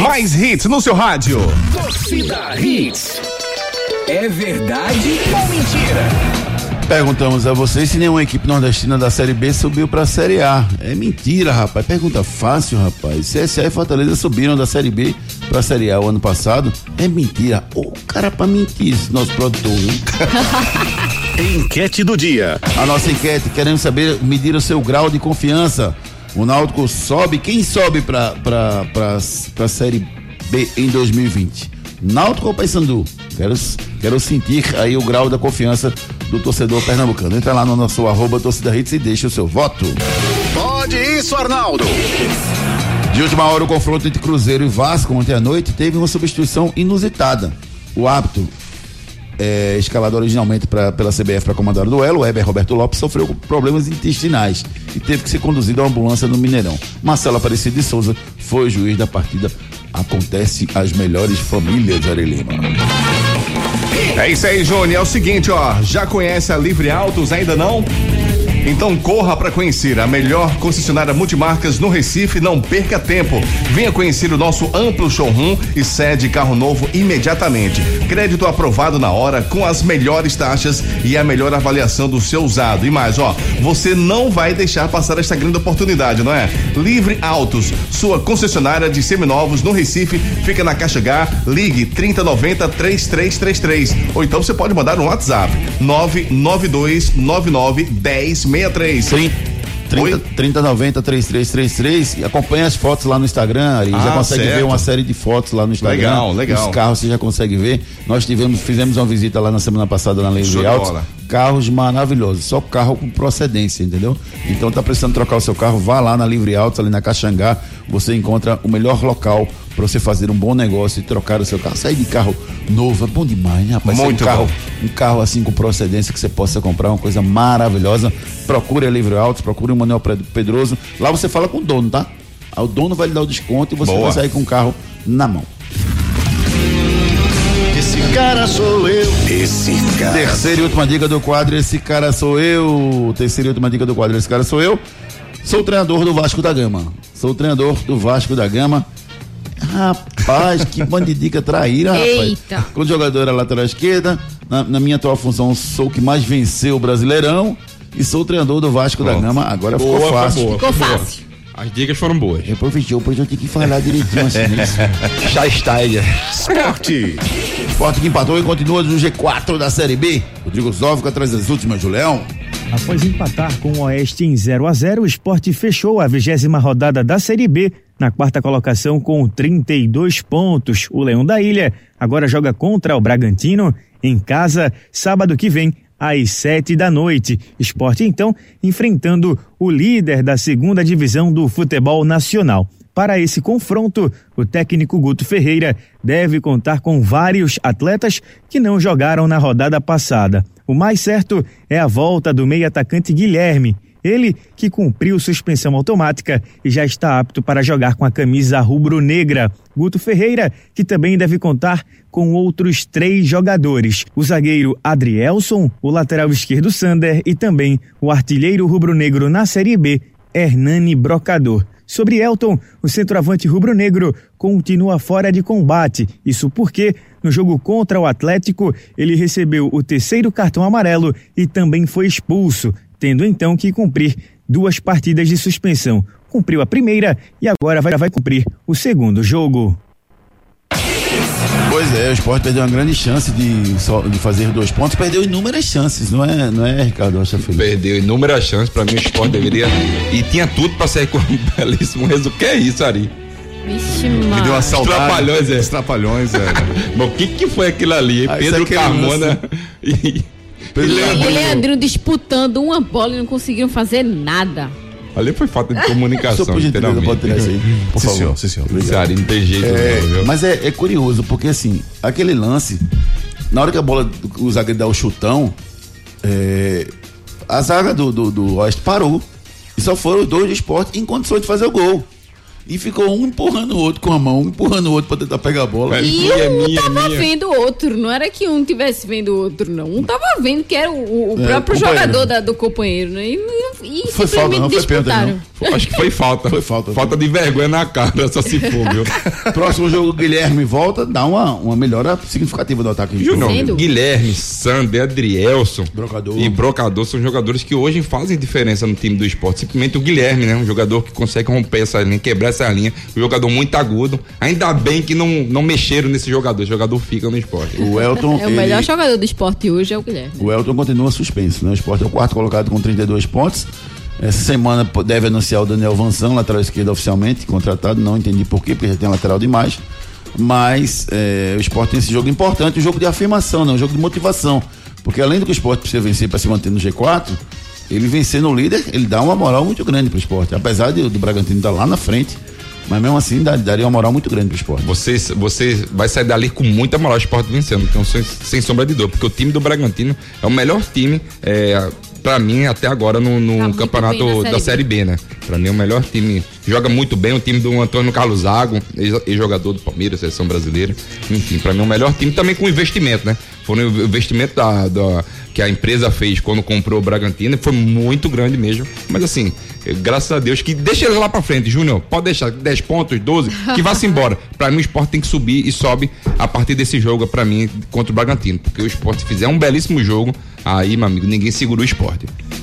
Mais hits no seu rádio. Torcida Hits. É verdade ou mentira? Perguntamos a vocês se nenhuma equipe nordestina da Série B subiu pra Série A. É mentira, rapaz. Pergunta fácil, rapaz. CSA e Fortaleza subiram da Série B pra Série A o ano passado. É mentira. Ô, cara pra mentir, esse nosso produtor, hein? Enquete do dia. A nossa enquete, queremos saber, medir o seu grau de confiança. O Náutico sobe, quem sobe pra, pra, pra, pra Série B em 2020? Náutico ou Paysandu? Quero, quero sentir aí o grau da confiança do torcedor pernambucano. Entra lá no nosso arroba torcida hits e deixa o seu voto. Pode isso, Arnaldo. De última hora, o confronto entre Cruzeiro e Vasco ontem à noite teve uma substituição inusitada. O árbitro é, escalado originalmente pra, pela CBF para comandar o duelo, o Heber Roberto Lopes sofreu problemas intestinais e teve que ser conduzido a uma ambulância no Mineirão. Marcelo Aparecido de Souza foi o juiz da partida. Acontece às melhores famílias, Ari Lima. É isso aí, Júnior. É o seguinte, ó. Já conhece a Livre Autos? Ainda não? Então corra para conhecer a melhor concessionária multimarcas no Recife. Não perca tempo. Venha conhecer o nosso amplo showroom e sede carro novo imediatamente. Crédito aprovado na hora com as melhores taxas e a melhor avaliação do seu usado. E mais, ó, você não vai deixar passar esta grande oportunidade, não é? Livre Autos, sua concessionária de seminovos no Recife, fica na Caixa H. Ligue 3090 3333 ou então você pode mandar um WhatsApp 992 99 1063. 30, 3090 3333 e acompanha as fotos lá no Instagram, Ari. já Ah, consegue certo. ver uma série de fotos lá no Instagram. Legal, legal. Os carros você já consegue ver. Nós tivemos, fizemos uma visita lá na semana passada na Autos. bola. Carros maravilhosos, só carro com procedência, entendeu? Então tá precisando trocar o seu carro, vá lá na Livre Autos, ali na Caxangá, você encontra o melhor local para você fazer um bom negócio e trocar o seu carro. Sair de carro novo é bom demais, né, rapaz? Muito um carro, bom. um carro assim com procedência que você possa comprar, uma coisa maravilhosa. Procure a Livre Autos, procure o Manuel Pedroso. Lá você fala com o dono, tá? Aí o dono vai lhe dar o desconto e você Boa. vai sair com o carro na mão. Esse cara sou eu. Esse cara. Terceira e última dica do quadro, esse cara sou eu. Terceira e última dica do quadro, esse cara sou eu. Sou o treinador do Vasco da Gama. Sou o treinador do Vasco da Gama. Rapaz, que bando de dica traíra, rapaz. Eita. Quando jogador era lateral esquerda, na, na minha atual função sou o que mais venceu o Brasileirão e sou o treinador do Vasco da Gama. Agora Boa, ficou foi fácil. boa, Ficou foi boa. fácil. As dicas foram boas. É, professor, pois eu tenho que falar direitinho assim. né? Já está aí. Esporte. Esporte que empatou e continua no G4 da Série B. Rodrigo Zóvica traz as últimas do Leão. Após empatar com o Oeste em 0 a 0 o esporte fechou a vigésima rodada da Série B na quarta colocação com 32 pontos. O Leão da Ilha agora joga contra o Bragantino em casa sábado que vem às sete da noite. Esporte então enfrentando o líder da segunda divisão do futebol nacional. Para esse confronto, o técnico Guto Ferreira deve contar com vários atletas que não jogaram na rodada passada. O mais certo é a volta do meio-atacante Guilherme, ele que cumpriu suspensão automática e já está apto para jogar com a camisa rubro-negra. Guto Ferreira, que também deve contar com outros três jogadores: o zagueiro Adrielson, o lateral esquerdo Sander e também o artilheiro rubro-negro na Série B, Hernani Brocador. Sobre Elton, o centroavante rubro-negro continua fora de combate. Isso porque, no jogo contra o Atlético, ele recebeu o terceiro cartão amarelo e também foi expulso, tendo então que cumprir duas partidas de suspensão. Cumpriu a primeira e agora vai, vai cumprir o segundo jogo. Pois é, o esporte perdeu uma grande chance de, de fazer dois pontos, perdeu inúmeras chances, não é, não é Ricardo Rocha Filho? Perdeu inúmeras chances, pra mim o esporte deveria. E tinha tudo pra sair com um belíssimo resultado. Que é isso, Ari? Vixe, Me deu uma mano. saudade. Trapalhões, é. Os trapalhões, é. Mas o que, que foi aquilo ali? hein? Ah, Pedro é Carmona e E Leandrinho. Leandrinho disputando uma bola e não conseguiram fazer nada. Ali foi falta de comunicação, Só por gentileza, pode tirar isso aí, por Sim, favor. senhor, sim, senhor. Ari não tem jeito, É, não, viu? mas é, é curioso, porque assim, aquele lance, na hora que a bola, o zagueiro dá o chutão, é, a zaga do, do, do Oeste parou. E só foram os dois do esporte em condições de fazer o gol. E ficou um empurrando o outro com a mão, um empurrando o outro pra tentar pegar a bola. É. E Minha, um minha, tava minha. vendo o outro, não era que um tivesse vendo o outro, não. Um tava vendo que era o, o É, próprio jogador da- do companheiro, né? E, e, e Foi falta, não foi pênalti, não. Acho que foi falta. Foi falta. Falta de vergonha na cara, só se for, viu? Próximo jogo, o Guilherme volta, dá uma, uma melhora significativa do ataque. Sem dúvida. Guilherme, Sander, Adrielson Brocador. e Brocador são jogadores que hoje fazem diferença no time do esporte. Simplesmente o Guilherme, né? Um jogador que consegue romper essa linha, quebrar essa linha. Um jogador muito agudo. Ainda bem que não, não mexeram nesse jogador. Esse jogador fica no esporte. O Elton, É o ele- melhor jogador do esporte hoje é o Guilherme. O Elton continua suspenso, né? O Sport é o quarto colocado com 32 pontos. Essa semana deve anunciar o Daniel Vanzão, lateral esquerdo oficialmente, contratado. Não entendi por quê, porque já tem lateral demais. Mas é, o Sport tem esse jogo importante, um jogo de afirmação, né? um jogo de motivação. Porque além do que o Sport precisa vencer para se manter no G4, ele vencendo o líder, ele dá uma moral muito grande pro esporte. Apesar de, do Bragantino estar lá na frente, mas mesmo assim dá- daria uma moral muito grande pro esporte. Você, você vai sair dali com muita moral o esporte vencendo, então, sem, sem sombra de dor, porque o time do Bragantino é o melhor time, é, para mim, até agora no, no Tá campeonato na da Série Série B, né? Pra mim é o melhor time. Joga muito bem o time do Antônio Carlos Zago, ex- ex-jogador do Palmeiras, seleção brasileira. Enfim, pra mim é o melhor time também com investimento, né? Foi o investimento da, da- que a empresa fez quando comprou o Bragantino, foi muito grande mesmo. Mas assim, eh, graças a Deus que deixa ele lá pra frente, Júnior. Pode deixar 10 pontos, 12, que vá-se embora. Pra mim o esporte tem que subir e sobe a partir desse jogo, pra mim, contra o Bragantino. Porque o esporte fizer um belíssimo jogo, aí, meu amigo, ninguém segura o esporte.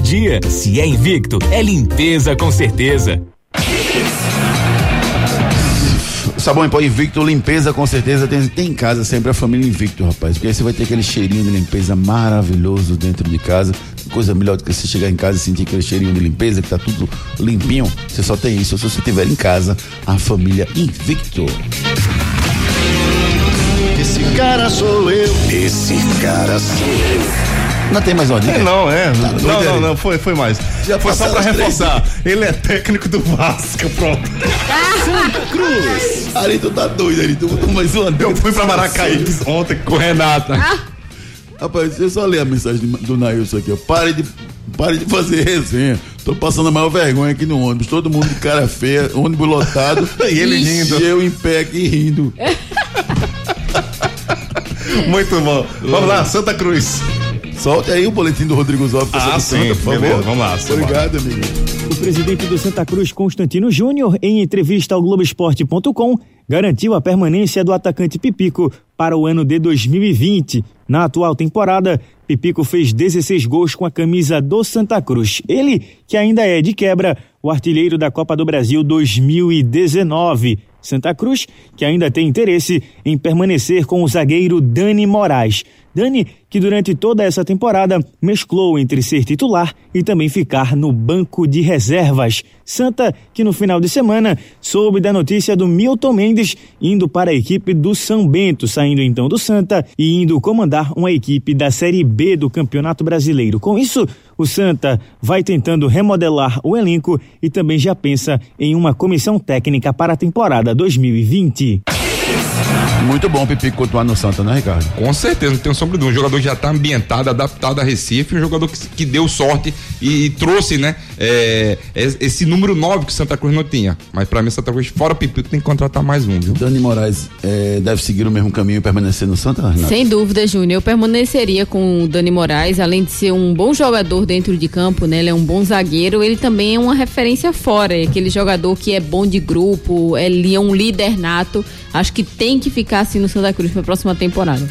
dia. Se é Invicto, é limpeza com certeza. Sabão em pó Invicto, limpeza com certeza tem, tem em casa sempre a família Invicto, rapaz. Porque aí você vai ter aquele cheirinho de limpeza maravilhoso dentro de casa. Coisa melhor do que você chegar em casa e sentir aquele cheirinho de limpeza, que tá tudo limpinho. Você só tem isso se você tiver em casa a família Invicto. Esse cara sou eu. Esse cara sou eu. Não tem mais uma dica? É, não, é. Tá não, não, não, foi, foi mais. Já foi só pra reforçar. Ele é técnico do Vasco, pronto. Santa Cruz. Ari, tu tá doido, Ari. Tu botou mais uma Eu fui pra Maracaí ontem com Renata. Rapaz, deixa eu só ler a mensagem do- Nailson aqui, ó. Pare de, pare de fazer resenha. Tô passando a maior vergonha aqui no ônibus. Todo mundo de cara feia, ônibus lotado. E ele rindo. E eu em pé aqui rindo. Muito bom. Vamos lá, Santa Cruz. Solte aí o boletim do Rodrigo Zóio. Ah, sim, por favor. beleza, vamos lá. Obrigado, amigo. O presidente do Santa Cruz, Constantino Júnior, em entrevista ao Globoesporte.com, garantiu a permanência do atacante Pipico para o ano de 2020. Na atual temporada, Pipico fez 16 gols com a camisa do Santa Cruz. Ele, que ainda é de quebra, o artilheiro da Copa do Brasil 2019. Santa Cruz, que ainda tem interesse em permanecer com o zagueiro Dani Moraes. Dani, que durante toda essa temporada mesclou entre ser titular e também ficar no banco de reservas. Santa, que no final de semana soube da notícia do Milton Mendes indo para a equipe do São Bento, saindo então do Santa e indo comandar uma equipe da Série B do Campeonato Brasileiro. Com isso, o Santa vai tentando remodelar o elenco e também já pensa em uma comissão técnica para a temporada 2020. Muito bom o Pipico continuar no Santa, né, Ricardo? Com certeza, não tenho sombra de. Um jogador que já está ambientado, adaptado a Recife, um jogador que, que deu sorte e, e trouxe, né, é, é, esse número 9 que o Santa Cruz não tinha. Mas pra mim, Santa Cruz, fora o Pipico, tem que contratar mais um, viu? Dani Moraes é, deve seguir o mesmo caminho e permanecer no Santa, Renato? Sem dúvida, Júnior. Eu permaneceria com o Dani Moraes, além de ser um bom jogador dentro de campo, né? Ele é um bom zagueiro, ele também é uma referência fora. É aquele jogador que é bom de grupo, ele é um líder nato. Acho que tem que ficar assim no Santa Cruz para a próxima temporada.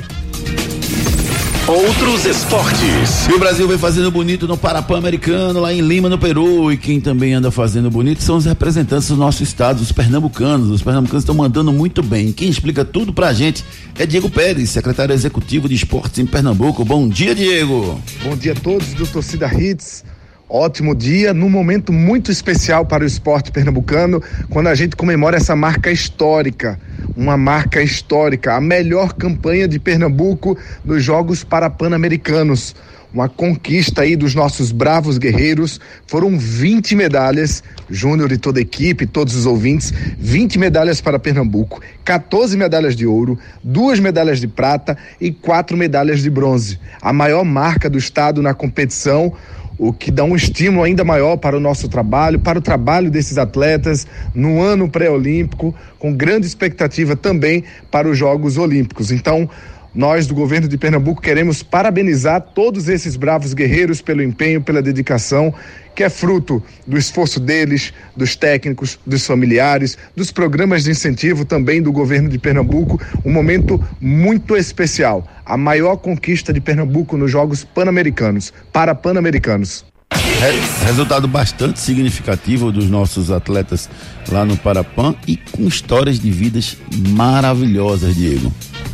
Outros esportes. E o Brasil vem fazendo bonito no Parapan Americano, lá em Lima, no Peru. E quem também anda fazendo bonito são os representantes do nosso estado, os pernambucanos. Os pernambucanos estão mandando muito bem. Quem explica tudo pra gente é Diego Pérez, secretário executivo de esportes em Pernambuco. Bom dia, Diego. Bom dia a todos do Torcida Hits. Ótimo dia, num momento muito especial para o esporte pernambucano, quando a gente comemora essa marca histórica, uma marca histórica, a melhor campanha de Pernambuco nos Jogos Parapan-Americanos. Uma conquista aí dos nossos bravos guerreiros. Foram 20 medalhas, Júnior e toda a equipe, todos os ouvintes, 20 medalhas para Pernambuco, 14 medalhas de ouro, duas medalhas de prata e quatro medalhas de bronze. A maior marca do estado na competição o que dá um estímulo ainda maior para o nosso trabalho, para o trabalho desses atletas no ano pré-olímpico, com grande expectativa também para os Jogos Olímpicos. Então, nós do governo de Pernambuco queremos parabenizar todos esses bravos guerreiros pelo empenho, pela dedicação, que é fruto do esforço deles, dos técnicos, dos familiares, dos programas de incentivo também do governo de Pernambuco. Um momento muito especial. A maior conquista de Pernambuco nos Jogos Pan-Americanos, para Pan-Americanos. Re- resultado bastante significativo dos nossos atletas lá no Parapan e com histórias de vidas maravilhosas, Diego.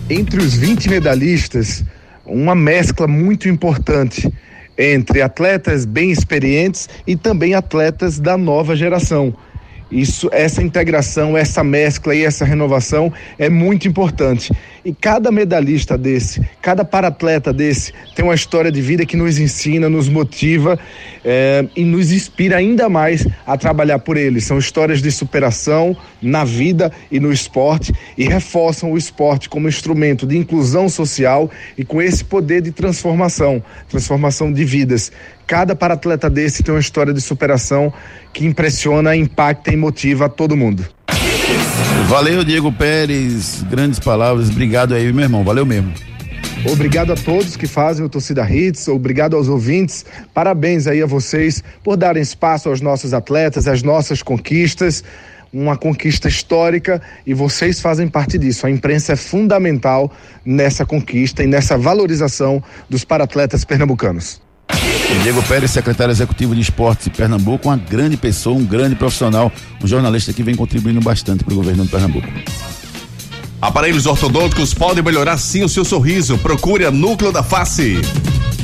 Entre os 20 medalhistas, uma mescla muito importante entre atletas bem experientes e também atletas da nova geração. Isso, essa integração, essa mescla e essa renovação é muito importante. E cada medalhista desse, cada paratleta desse, tem uma história de vida que nos ensina, nos motiva eh, e nos inspira ainda mais a trabalhar por eles. São histórias de superação na vida e no esporte e reforçam o esporte como instrumento de inclusão social e com esse poder de transformação, transformação de vidas. Cada paratleta desse tem uma história de superação que impressiona, impacta e motiva todo mundo. Valeu, Diego Pérez. Grandes palavras. Obrigado aí, meu irmão. Valeu mesmo. Obrigado a todos que fazem o Torcida Hits, obrigado aos ouvintes, parabéns aí a vocês por darem espaço aos nossos atletas, às nossas conquistas, uma conquista histórica e vocês fazem parte disso. A imprensa é fundamental nessa conquista e nessa valorização dos paratletas pernambucanos. Diego Pérez, secretário executivo de esportes de Pernambuco, uma grande pessoa, um grande profissional, um jornalista que vem contribuindo bastante para o governo de Pernambuco. Aparelhos ortodônticos podem melhorar sim o seu sorriso. Procure a Núcleo da Face.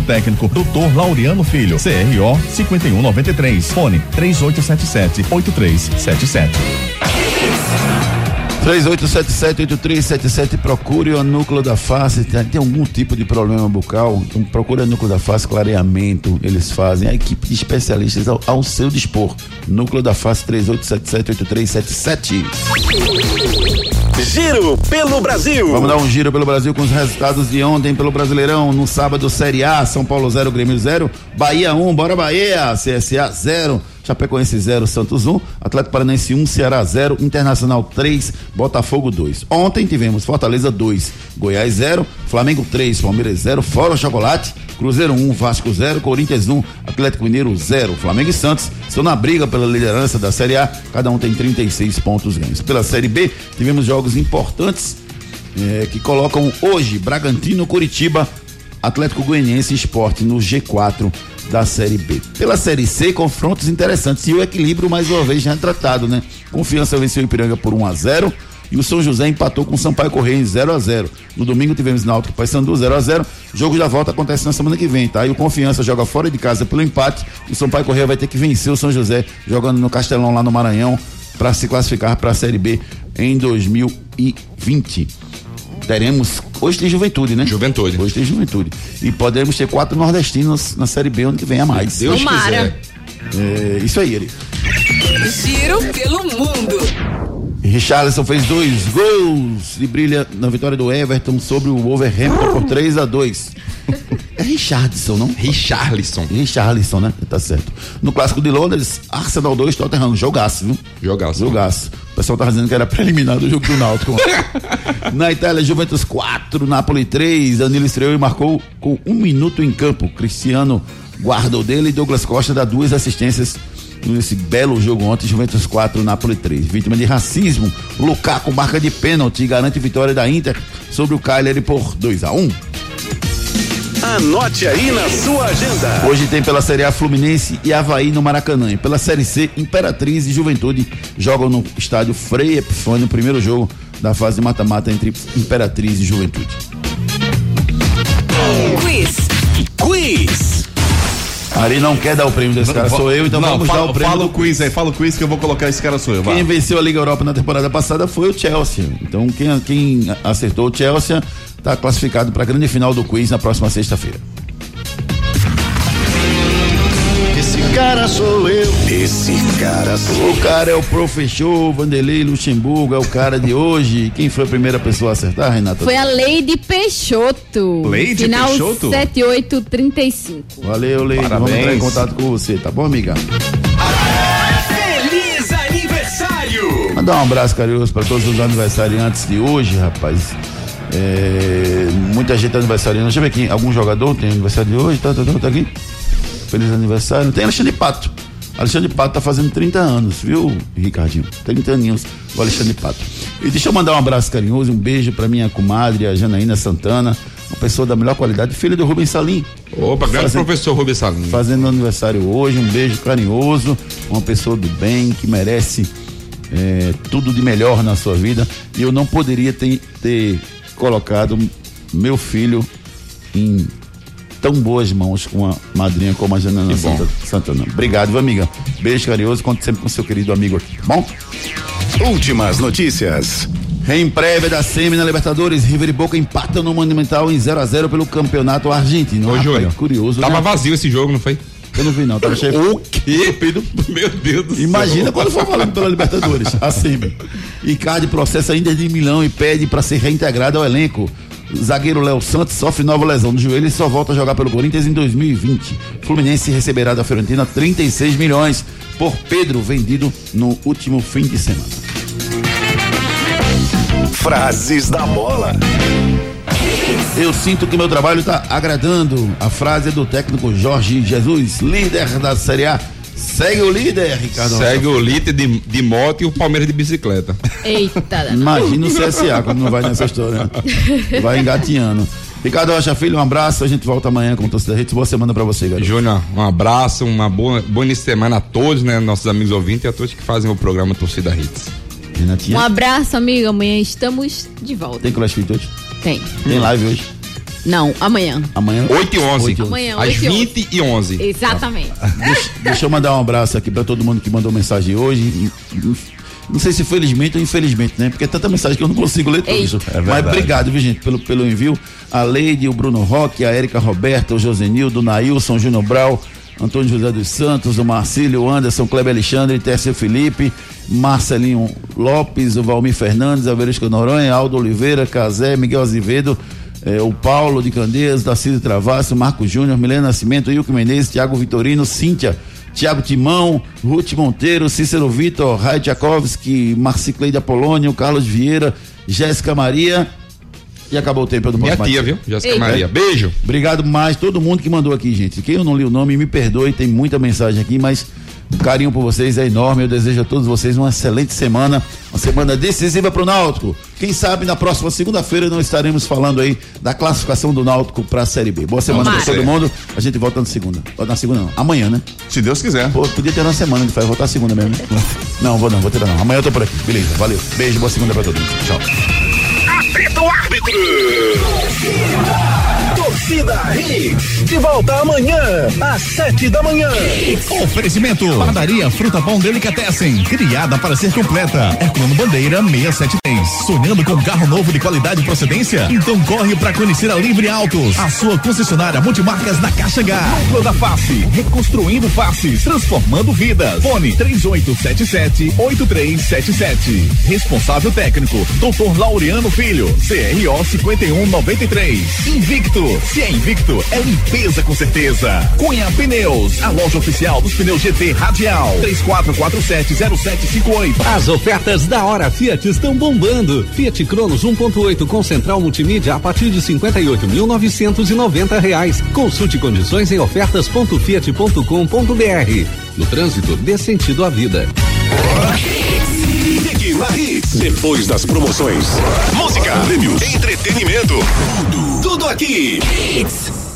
técnico, Dr. Laureano Filho, CRO 5193, fone 3877 8377. 3877-8377, procure o núcleo da face. Tem, tem algum tipo de problema bucal? Então procure o núcleo da face, clareamento. Eles fazem. A equipe de especialistas ao, ao seu dispor. Núcleo da face 3877-8377. Giro pelo Brasil. Vamos dar um giro pelo Brasil com os resultados de ontem pelo Brasileirão. No sábado, Série A, São Paulo 0, Grêmio 0, Bahia 1, um, bora Bahia, CSA 0. Chapecoense 0, Santos 1, um, Atlético Paranaense 1, um, Ceará 0, Internacional 3, Botafogo 2. Ontem tivemos Fortaleza 2, Goiás 0, Flamengo 3, Palmeiras 0, fora chocolate, Cruzeiro 1, Vasco 0, Corinthians 1, Atlético Mineiro 0. Flamengo e Santos estão na briga pela liderança da Série A, cada um tem 36 pontos ganhos. Pela Série B, tivemos jogos importantes eh, que colocam hoje Bragantino, Curitiba, Atlético Goianiense e Esporte no G4 da Série B. Pela Série C, confrontos interessantes e o equilíbrio mais uma vez já tratado, né? Confiança venceu o Ipiranga por 1 a 0 e o São José empatou com o Sampaio Correia em 0 a 0 No domingo tivemos Náutico Paysandu 0 a 0 Jogo da volta acontece na semana que vem, tá? E o Confiança joga fora de casa pelo empate o Sampaio Correia vai ter que vencer o São José jogando no Castelão lá no Maranhão para se classificar para a Série B em 2020 teremos. Hoje tem juventude, né? Juventude. Hoje tem juventude. E podemos ter quatro nordestinos na Série B ano que vem a mais. Deus Tomara. quiser. É, isso aí, ele. Giro pelo mundo. Richarlison fez dois gols e brilha na vitória do Everton sobre o Wolverhampton por 3 a 2 É Richardson, não? Richarlison. Richarlison, né? Tá certo. No clássico de Londres, Arsenal 2, Tottenham, jogaço, viu? Jogaço. Jogaço. O pessoal tá dizendo que era preliminar do jogo do Náutico. Na Itália, Juventus 4, Napoli 3. Danilo estreou e marcou com um minuto em campo. Cristiano guardou dele e Douglas Costa dá duas assistências nesse belo jogo ontem, Juventus 4, Napoli 3. Vítima de racismo, Lukaku marca de pênalti e garante vitória da Inter sobre o Cagliari por 2 a 1 Anote aí na sua agenda. Hoje tem pela Série A Fluminense e Havaí no Maracanã. E pela Série C, Imperatriz e Juventude jogam no estádio Frei Epifânio, o primeiro jogo da fase de mata-mata entre Imperatriz e Juventude. Quiz. Quiz. Ari não quer dar o prêmio desse cara, sou eu, então não, vamos fala, dar o prêmio. Fala o quiz aí, fala o quiz que eu vou colocar esse cara sou eu. vai. Quem venceu a Liga Europa na temporada passada foi o Chelsea. Então quem, quem acertou o Chelsea está classificado para a grande final do quiz na próxima sexta-feira. Cara sou eu. Esse cara sou O cara é o professor Vanderlei Luxemburgo, é o cara de hoje. Quem foi a primeira pessoa a acertar, Renata? Foi a Leide Peixoto. Leide Final Peixoto? 7835. Valeu, Leide. Vamos Parabéns. entrar em contato com você, tá bom, amiga? Feliz aniversário. Mandar um abraço carinhoso para todos os aniversariantes de hoje, rapaz. É, muita gente tá aniversariando. Deixa eu ver aqui, algum jogador tem aniversário de hoje? Tá, tá, tá, tá aqui. Feliz aniversário. Tem Alexandre Pato. Alexandre Pato tá fazendo 30 anos, viu, Ricardinho? 30 aninhos, o Alexandre Pato. E deixa eu mandar um abraço carinhoso, um beijo para minha comadre, a Janaína Santana, uma pessoa da melhor qualidade, filha do Rubens Salim. Opa, grande Fazendo- professor Rubens Salim. Fazendo aniversário hoje, um beijo carinhoso, uma pessoa do bem que merece é, tudo de melhor na sua vida. E eu não poderia ter, ter colocado meu filho em tão boas mãos com uma madrinha como a Janana Santa- Santana. Obrigado, viu, amiga. Beijo carinhoso, conto sempre com seu querido amigo aqui, tá bom? Últimas notícias. Em prévia da SEMI na Libertadores, River e Boca empatam no Monumental em 0 a 0 pelo campeonato argentino. Ô, Júnior. curioso, Tava né? vazio esse jogo, não foi? Eu não vi não, tava cheio. O quê? Meu Deus do céu. Imagina quando for falando pela Libertadores, assim. Icardi processa Inter de Milão e pede para ser reintegrado ao elenco. Zagueiro Léo Santos sofre nova lesão no joelho e só volta a jogar pelo Corinthians em 2020. Fluminense receberá da Fiorentina 36 milhões por Pedro vendido no último fim de semana. Frases da bola. Eu sinto que meu trabalho está agradando. A frase é do técnico Jorge Jesus, líder da Série A. Segue o líder, Ricardo. Segue o líder de, de moto e o Palmeiras de bicicleta. Eita. Imagina o CSA quando não vai nessa história. Vai engatinhando. Ricardo Rocha Filho, um abraço. A gente volta amanhã com o Torcida Rede. Boa semana pra você, garoto. Júnior, um abraço, uma boa, boa início de semana a todos, né? Nossos amigos ouvintes e a todos que fazem o programa Torcida Hits. Um abraço, amigo. Amanhã estamos de volta. Tem CrossFit hoje? Tem. Tem live hoje? Não, amanhã. Amanhã? 8 e 11. 8 e 11. Amanhã, Às 8 e 11. 20 e 11. Exatamente. Deixa, deixa eu mandar um abraço aqui pra todo mundo que mandou mensagem hoje. Não sei se felizmente ou infelizmente, né? Porque é tanta mensagem que eu não consigo ler tudo. Eita. É Mas obrigado, viu, gente, pelo, pelo envio. A Leide, o Bruno Roque, a Érica Roberta, o Josenildo, o Nailson, o Júnior Brau, Antônio José dos Santos, o Marcílio, o Anderson, Kleber Alexandre, Tércio Felipe, Marcelinho Lopes, o Valmir Fernandes, Averisco Noronha, Aldo Oliveira, Casé, Miguel Azevedo, eh, o Paulo de Candeias, Tarcísio Travasso, Marco Júnior, Milena Nascimento, Ilco Menezes, Tiago Vitorino, Cíntia, Tiago Timão, Ruth Monteiro, Cícero Vitor, Rai Tchaikovsky, Marcicleide Apolônio, Carlos Vieira, Jéssica Maria. E acabou o tempo eu não Minha mais tia, viu? Jéssica Maria. Beijo. Obrigado mais todo mundo que mandou aqui, gente. Quem eu não li o nome, me perdoe, tem muita mensagem aqui, mas o carinho por vocês é enorme. Eu desejo a todos vocês uma excelente semana, uma semana decisiva para o Náutico. Quem sabe na próxima segunda-feira não estaremos falando aí da classificação do Náutico para a Série B. Boa semana para todo mundo. A gente volta na segunda. Na segunda não, amanhã, né? Se Deus quiser. Pô, podia ter na semana, que vai voltar segunda mesmo. né? Não, vou não, vou ter não. Amanhã eu tô por aqui. Beleza, valeu. Beijo, boa segunda para todo mundo. Tchau. Apita o árbitro. Torcida Hits. De volta amanhã, às sete da manhã. Oferecimento. Padaria Fruta Pão Delicatessen. Criada para ser completa. Herculano Bandeira 673. Sonhando com carro novo de qualidade e procedência? Então corre para conhecer a Livre Autos. A sua concessionária multimarcas na Caixa H. Núcleo da Face, reconstruindo faces, transformando vidas. Fone 3877-8377. Responsável técnico, Dr. Laureano Filho, CRO 5193. Invicto, se é invicto, é limpeza com certeza. Cunha Pneus, a loja oficial dos pneus GT Radial. 34470758. As ofertas da hora Fiat estão bombando. Fiat Cronos 1.8 com central multimídia a partir de 58.990 reais. Consulte condições em ofertas.fiat.com.br. No trânsito, dê sentido à vida. Depois das promoções. Música, prêmios, entretenimento. Tudo, tudo aqui. Hits.